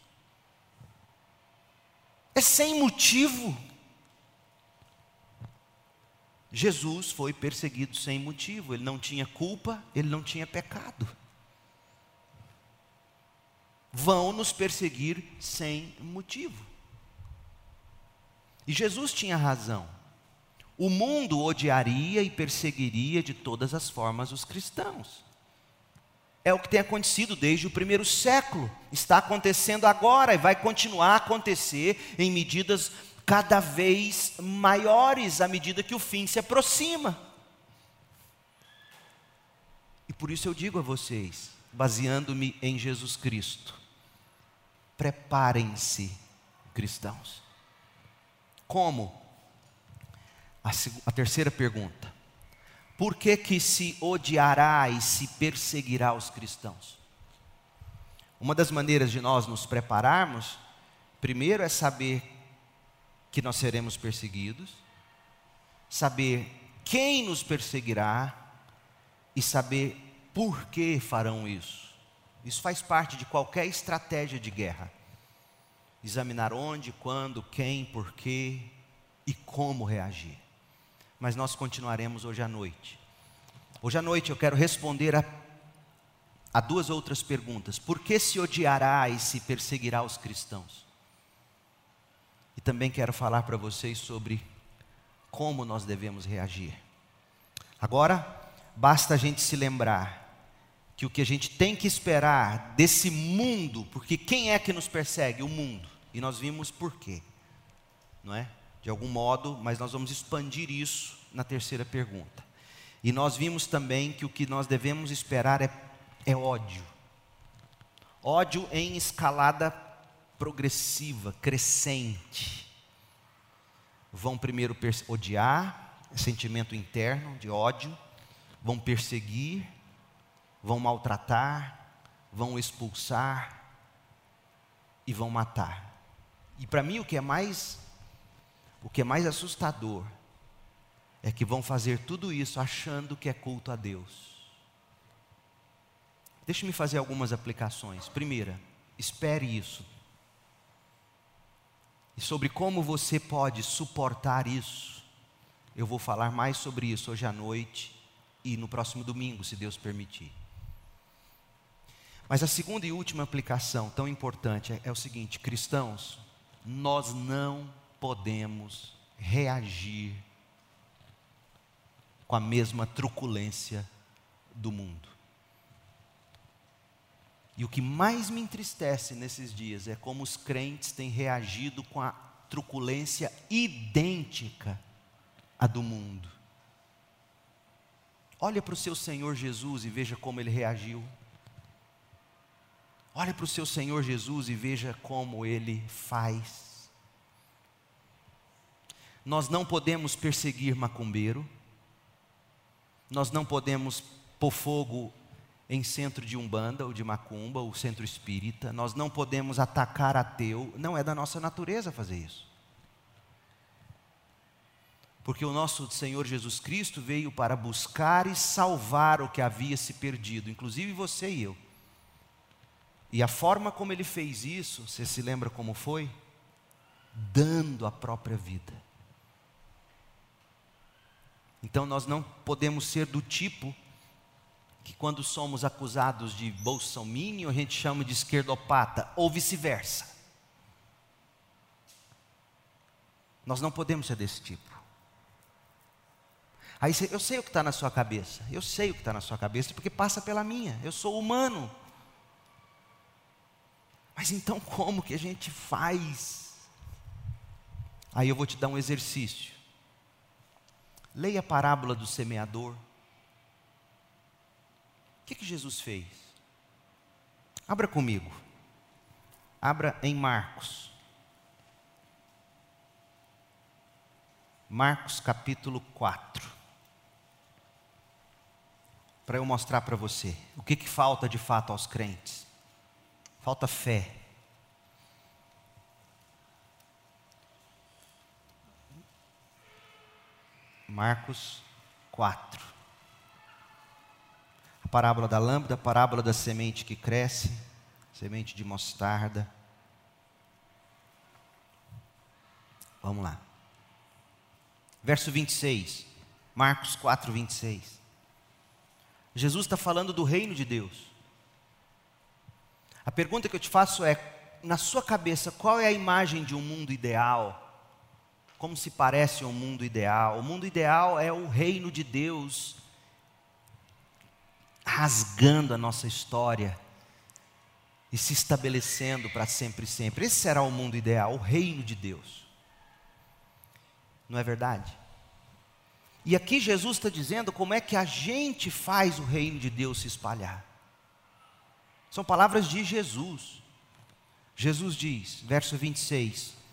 É sem motivo. Jesus foi perseguido sem motivo, ele não tinha culpa, ele não tinha pecado. Vão nos perseguir sem motivo. E Jesus tinha razão. O mundo odiaria e perseguiria de todas as formas os cristãos. É o que tem acontecido desde o primeiro século, está acontecendo agora e vai continuar a acontecer em medidas cada vez maiores à medida que o fim se aproxima. E por isso eu digo a vocês, baseando-me em Jesus Cristo, preparem-se, cristãos. Como? A, a, terceira pergunta: por que que se odiará e se perseguirá os cristãos? Uma das maneiras de nós nos prepararmos, primeiro é saber que nós seremos perseguidos, saber quem nos perseguirá e saber por que farão isso. Isso faz parte de qualquer estratégia de guerra. Examinar onde, quando, quem, por quê e como reagir. Mas nós continuaremos hoje à noite. Hoje à noite eu quero responder a, a duas outras perguntas. Por que se odiará e se perseguirá os cristãos? E também quero falar para vocês sobre como nós devemos reagir. Agora, basta a gente se lembrar que o que a gente tem que esperar desse mundo, porque quem é que nos persegue? O mundo. E nós vimos por quê, não é? De algum modo, mas nós vamos expandir isso na terceira pergunta. E nós vimos também que o que nós devemos esperar é, é ódio. Ódio em escalada progressiva, crescente. Vão primeiro odiar, sentimento interno de ódio, vão perseguir, vão maltratar, vão expulsar e vão matar. E para mim o que é mais o que é mais assustador é que vão fazer tudo isso achando que é culto a Deus. Deixe-me fazer algumas aplicações. Primeira, espere isso e sobre como você pode suportar isso. Eu vou falar mais sobre isso hoje à noite e no próximo domingo, se Deus permitir. Mas a segunda e última aplicação, tão importante, é, é o seguinte: cristãos, nós não podemos reagir com a mesma truculência do mundo. E o que mais me entristece nesses dias é como os crentes têm reagido com a truculência idêntica à do mundo. Olha para o seu Senhor Jesus e veja como ele reagiu. Olha para o seu Senhor Jesus e veja como ele faz. Nós não podemos perseguir macumbeiro, nós não podemos pôr fogo em centro de umbanda ou de macumba ou centro espírita, nós não podemos atacar ateu, não é da nossa natureza fazer isso. Porque o nosso Senhor Jesus Cristo veio para buscar e salvar o que havia se perdido, inclusive você e eu. E a forma como ele fez isso, você se lembra como foi? Dando a própria vida. Então nós não podemos ser do tipo que quando somos acusados de bolsominion, a gente chama de esquerdopata, ou vice-versa. Nós não podemos ser desse tipo. Aí eu sei o que está na sua cabeça, eu sei o que está na sua cabeça, porque passa pela minha, eu sou humano. Mas então como que a gente faz? Aí eu vou te dar um exercício. Leia a parábola do semeador. O que, que Jesus fez? Abra comigo. Abra em Marcos. Marcos capítulo 4 para eu mostrar para você o que, que falta de fato aos crentes. Falta fé. Marcos 4. A parábola da lâmpada, a parábola da semente que cresce, semente de mostarda. Vamos lá. Verso 26. Marcos 4, 26. Jesus está falando do reino de Deus. A pergunta que eu te faço é: na sua cabeça, qual é a imagem de um mundo ideal? Como se parece um mundo ideal? O mundo ideal é o reino de Deus rasgando a nossa história e se estabelecendo para sempre e sempre. Esse será o mundo ideal, o reino de Deus. Não é verdade? E aqui Jesus está dizendo como é que a gente faz o reino de Deus se espalhar. São palavras de Jesus. Jesus diz, verso 26,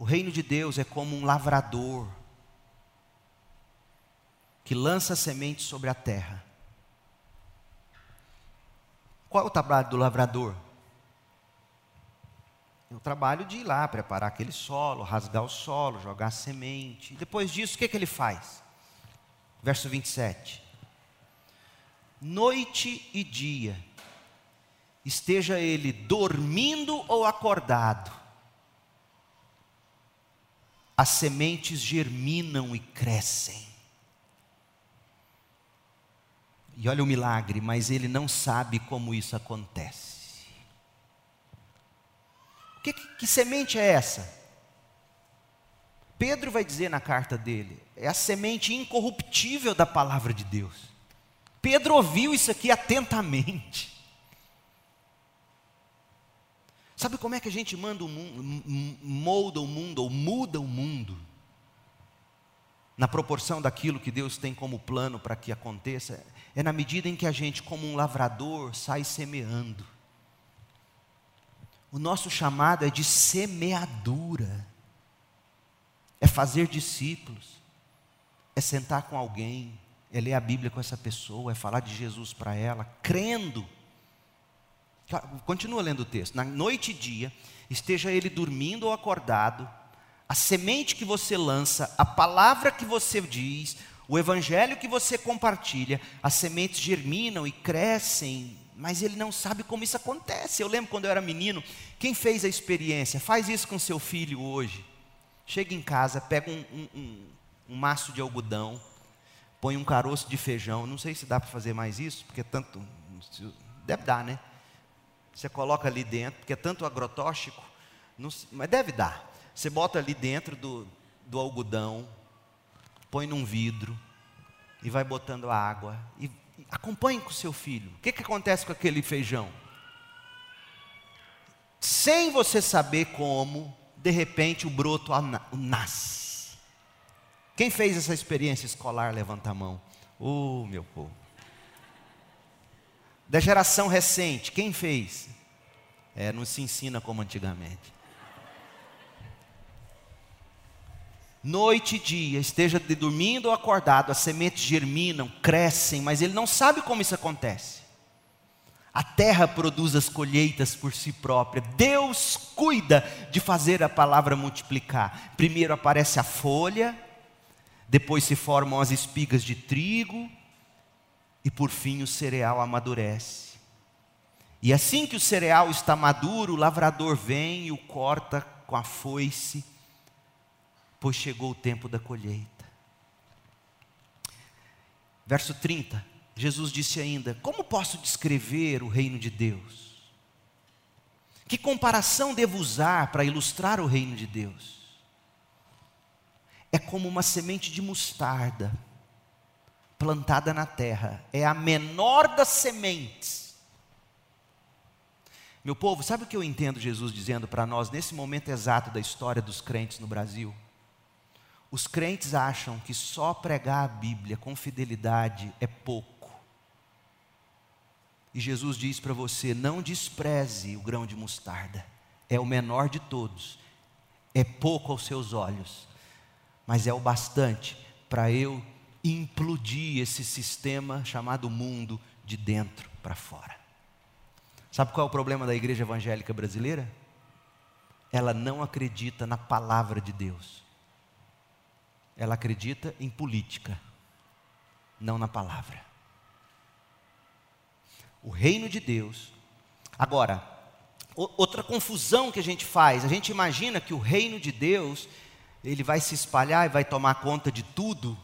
o reino de Deus é como um lavrador que lança sementes sobre a terra. Qual é o trabalho do lavrador? É o trabalho de ir lá, preparar aquele solo, rasgar o solo, jogar semente. Depois disso, o que, que ele faz? Verso 27. Noite e dia, esteja ele dormindo ou acordado, as sementes germinam e crescem. E olha o milagre, mas ele não sabe como isso acontece. Que, que, que semente é essa? Pedro vai dizer na carta dele: é a semente incorruptível da palavra de Deus. Pedro ouviu isso aqui atentamente. Sabe como é que a gente manda o mundo, molda o mundo ou muda o mundo? Na proporção daquilo que Deus tem como plano para que aconteça, é na medida em que a gente, como um lavrador, sai semeando. O nosso chamado é de semeadura, é fazer discípulos, é sentar com alguém, é ler a Bíblia com essa pessoa, é falar de Jesus para ela, crendo. Continua lendo o texto. Na noite e dia, esteja ele dormindo ou acordado, a semente que você lança, a palavra que você diz, o evangelho que você compartilha, as sementes germinam e crescem mas ele não sabe como isso acontece. Eu lembro quando eu era menino, quem fez a experiência? Faz isso com seu filho hoje. Chega em casa, pega um, um, um, um maço de algodão, põe um caroço de feijão. Não sei se dá para fazer mais isso, porque é tanto. Deve dar, né? Você coloca ali dentro, porque é tanto agrotóxico, não, mas deve dar. Você bota ali dentro do, do algodão, põe num vidro e vai botando água e Acompanhe com seu filho. O que, que acontece com aquele feijão? Sem você saber como, de repente o broto nasce. Quem fez essa experiência escolar, levanta a mão. Oh, meu povo. Da geração recente, quem fez? É, não se ensina como antigamente. noite e dia, esteja dormindo ou acordado, as sementes germinam, crescem, mas ele não sabe como isso acontece. A terra produz as colheitas por si própria. Deus cuida de fazer a palavra multiplicar. Primeiro aparece a folha, depois se formam as espigas de trigo, e por fim o cereal amadurece. E assim que o cereal está maduro, o lavrador vem e o corta com a foice pois chegou o tempo da colheita. Verso 30, Jesus disse ainda: Como posso descrever o reino de Deus? Que comparação devo usar para ilustrar o reino de Deus? É como uma semente de mostarda plantada na terra, é a menor das sementes. Meu povo, sabe o que eu entendo Jesus dizendo para nós nesse momento exato da história dos crentes no Brasil? Os crentes acham que só pregar a Bíblia com fidelidade é pouco. E Jesus diz para você: não despreze o grão de mostarda, é o menor de todos, é pouco aos seus olhos, mas é o bastante para eu implodir esse sistema chamado mundo de dentro para fora. Sabe qual é o problema da igreja evangélica brasileira? Ela não acredita na palavra de Deus. Ela acredita em política, não na palavra. O reino de Deus. Agora, outra confusão que a gente faz, a gente imagina que o reino de Deus, ele vai se espalhar e vai tomar conta de tudo,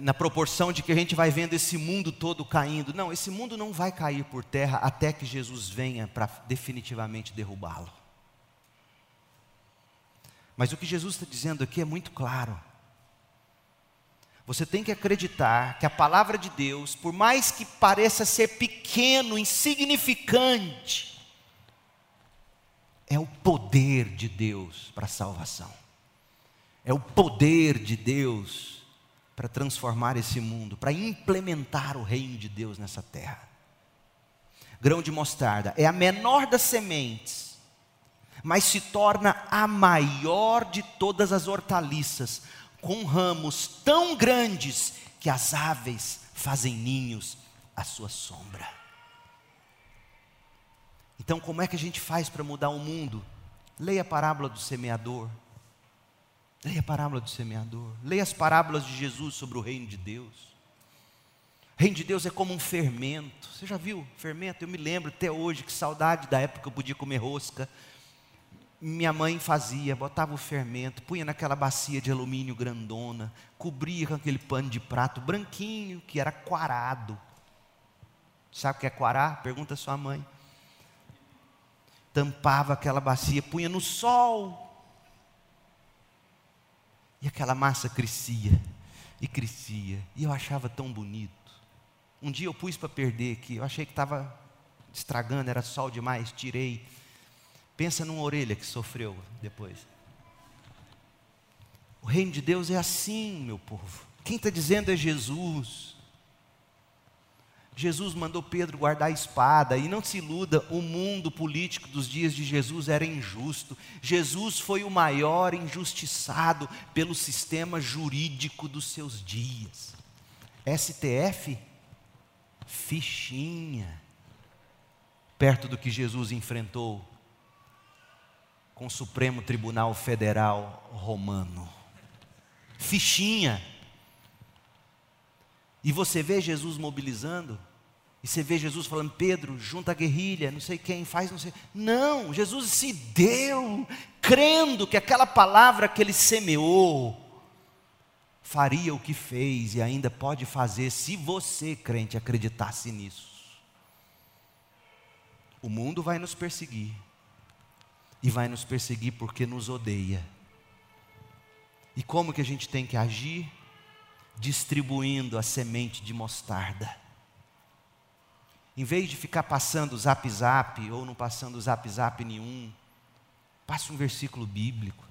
na proporção de que a gente vai vendo esse mundo todo caindo. Não, esse mundo não vai cair por terra até que Jesus venha para definitivamente derrubá-lo. Mas o que Jesus está dizendo aqui é muito claro. Você tem que acreditar que a palavra de Deus, por mais que pareça ser pequeno, insignificante, é o poder de Deus para a salvação. É o poder de Deus para transformar esse mundo, para implementar o reino de Deus nessa terra. Grão de mostarda é a menor das sementes, mas se torna a maior de todas as hortaliças, com ramos tão grandes que as aves fazem ninhos à sua sombra. Então, como é que a gente faz para mudar o mundo? Leia a parábola do semeador. Leia a parábola do semeador. Leia as parábolas de Jesus sobre o reino de Deus. O reino de Deus é como um fermento. Você já viu fermento? Eu me lembro até hoje que saudade da época que eu podia comer rosca. Minha mãe fazia, botava o fermento, punha naquela bacia de alumínio grandona, cobria com aquele pano de prato branquinho que era quarado. Sabe o que é quarar? Pergunta sua mãe. Tampava aquela bacia, punha no sol, e aquela massa crescia e crescia, e eu achava tão bonito. Um dia eu pus para perder aqui, eu achei que estava estragando, era sol demais, tirei. Pensa numa orelha que sofreu depois. O reino de Deus é assim, meu povo. Quem está dizendo é Jesus. Jesus mandou Pedro guardar a espada, e não se iluda, o mundo político dos dias de Jesus era injusto. Jesus foi o maior injustiçado pelo sistema jurídico dos seus dias. STF, fichinha, perto do que Jesus enfrentou com o Supremo Tribunal Federal Romano. Fichinha. E você vê Jesus mobilizando e você vê Jesus falando, Pedro, junta a guerrilha, não sei quem, faz não sei. Não, Jesus se deu, crendo que aquela palavra que ele semeou, faria o que fez e ainda pode fazer, se você, crente, acreditasse nisso. O mundo vai nos perseguir, e vai nos perseguir porque nos odeia. E como que a gente tem que agir? Distribuindo a semente de mostarda em vez de ficar passando zap zap ou não passando zap zap nenhum, passe um versículo bíblico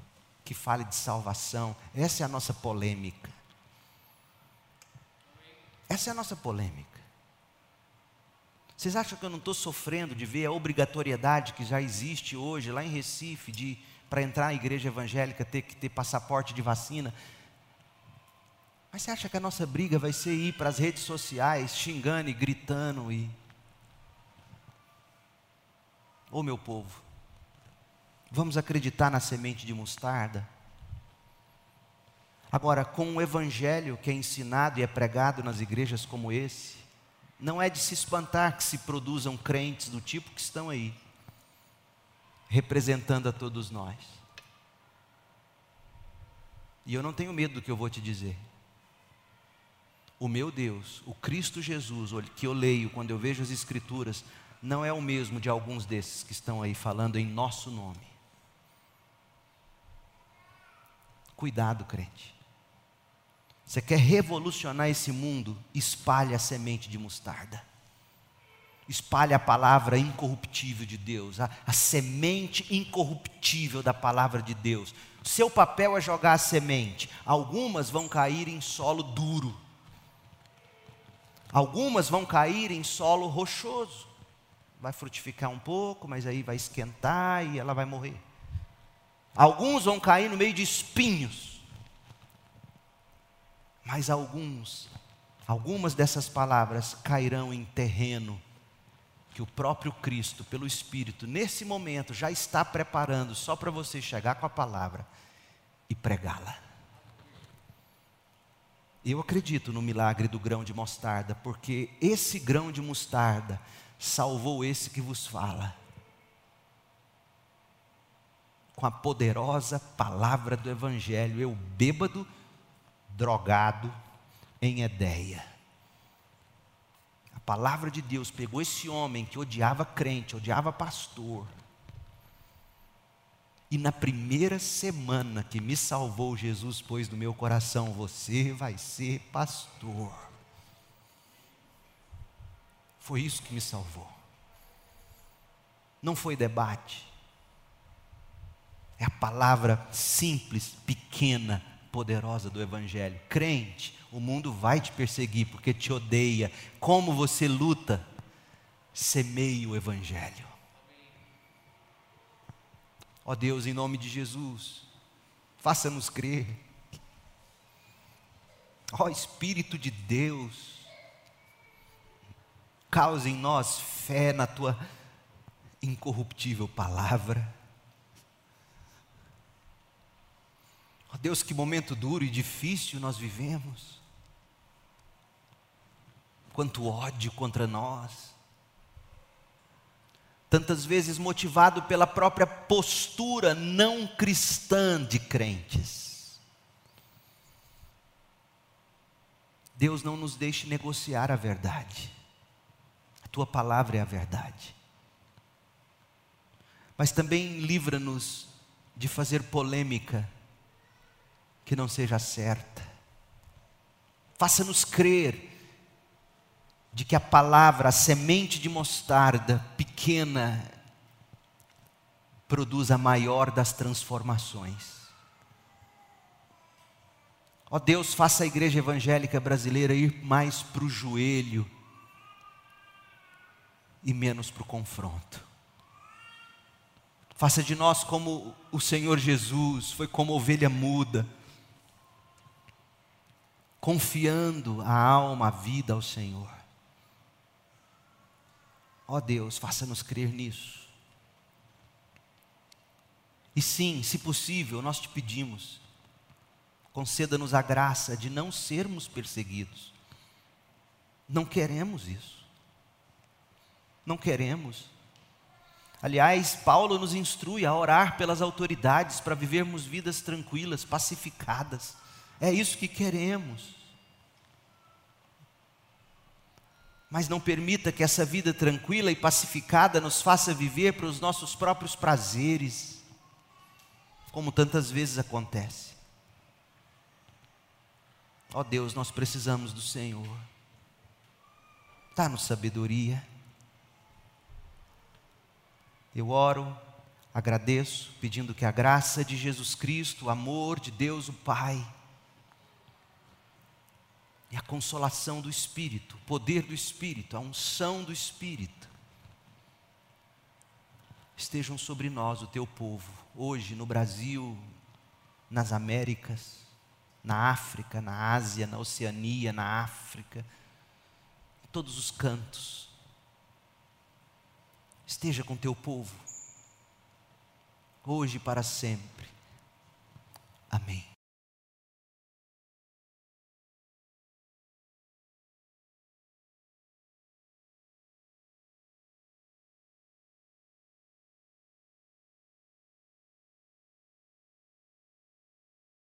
que fale de salvação. Essa é a nossa polêmica. Essa é a nossa polêmica. Vocês acham que eu não estou sofrendo de ver a obrigatoriedade que já existe hoje lá em Recife de para entrar na igreja evangélica ter que ter passaporte de vacina? Mas você acha que a nossa briga vai ser ir para as redes sociais xingando e gritando e Ô oh, meu povo, vamos acreditar na semente de mostarda? Agora, com o evangelho que é ensinado e é pregado nas igrejas como esse, não é de se espantar que se produzam crentes do tipo que estão aí, representando a todos nós. E eu não tenho medo do que eu vou te dizer. o meu Deus, o Cristo Jesus, que eu leio quando eu vejo as Escrituras, não é o mesmo de alguns desses que estão aí falando em nosso nome. Cuidado, crente. Você quer revolucionar esse mundo? Espalhe a semente de mostarda. Espalhe a palavra incorruptível de Deus, a, a semente incorruptível da palavra de Deus. Seu papel é jogar a semente. Algumas vão cair em solo duro. Algumas vão cair em solo rochoso. Vai frutificar um pouco, mas aí vai esquentar e ela vai morrer. Alguns vão cair no meio de espinhos. Mas alguns, algumas dessas palavras cairão em terreno que o próprio Cristo, pelo Espírito, nesse momento já está preparando só para você chegar com a palavra e pregá-la. Eu acredito no milagre do grão de mostarda, porque esse grão de mostarda salvou esse que vos fala. Com a poderosa palavra do Evangelho, eu bêbado, drogado, em Edéia. A palavra de Deus pegou esse homem que odiava crente, odiava pastor, e na primeira semana que me salvou, Jesus pôs no meu coração: você vai ser pastor. Foi isso que me salvou. Não foi debate. É a palavra simples, pequena, poderosa do Evangelho. Crente, o mundo vai te perseguir porque te odeia. Como você luta? Semeie o Evangelho. Ó Deus, em nome de Jesus, faça-nos crer. Ó Espírito de Deus, cause em nós fé na tua incorruptível palavra. Ó Deus, que momento duro e difícil nós vivemos. Quanto ódio contra nós tantas vezes motivado pela própria postura não cristã de crentes. Deus não nos deixe negociar a verdade, a tua palavra é a verdade, mas também livra-nos de fazer polêmica que não seja certa, faça-nos crer de que a palavra, a semente de mostarda pequena, produz a maior das transformações. Ó oh Deus, faça a igreja evangélica brasileira ir mais para o joelho e menos para o confronto. Faça de nós como o Senhor Jesus foi como ovelha muda, confiando a alma, a vida ao Senhor. Ó oh Deus, faça-nos crer nisso. E sim, se possível, nós te pedimos, conceda-nos a graça de não sermos perseguidos. Não queremos isso. Não queremos. Aliás, Paulo nos instrui a orar pelas autoridades para vivermos vidas tranquilas, pacificadas. É isso que queremos. Mas não permita que essa vida tranquila e pacificada nos faça viver para os nossos próprios prazeres, como tantas vezes acontece. Ó oh Deus, nós precisamos do Senhor. Dá-nos sabedoria. Eu oro, agradeço, pedindo que a graça de Jesus Cristo, o amor de Deus, o Pai, e a consolação do Espírito, o poder do Espírito, a unção do Espírito estejam sobre nós, o teu povo, hoje no Brasil, nas Américas, na África, na Ásia, na Oceania, na África, em todos os cantos. Esteja com teu povo, hoje e para sempre. Amém.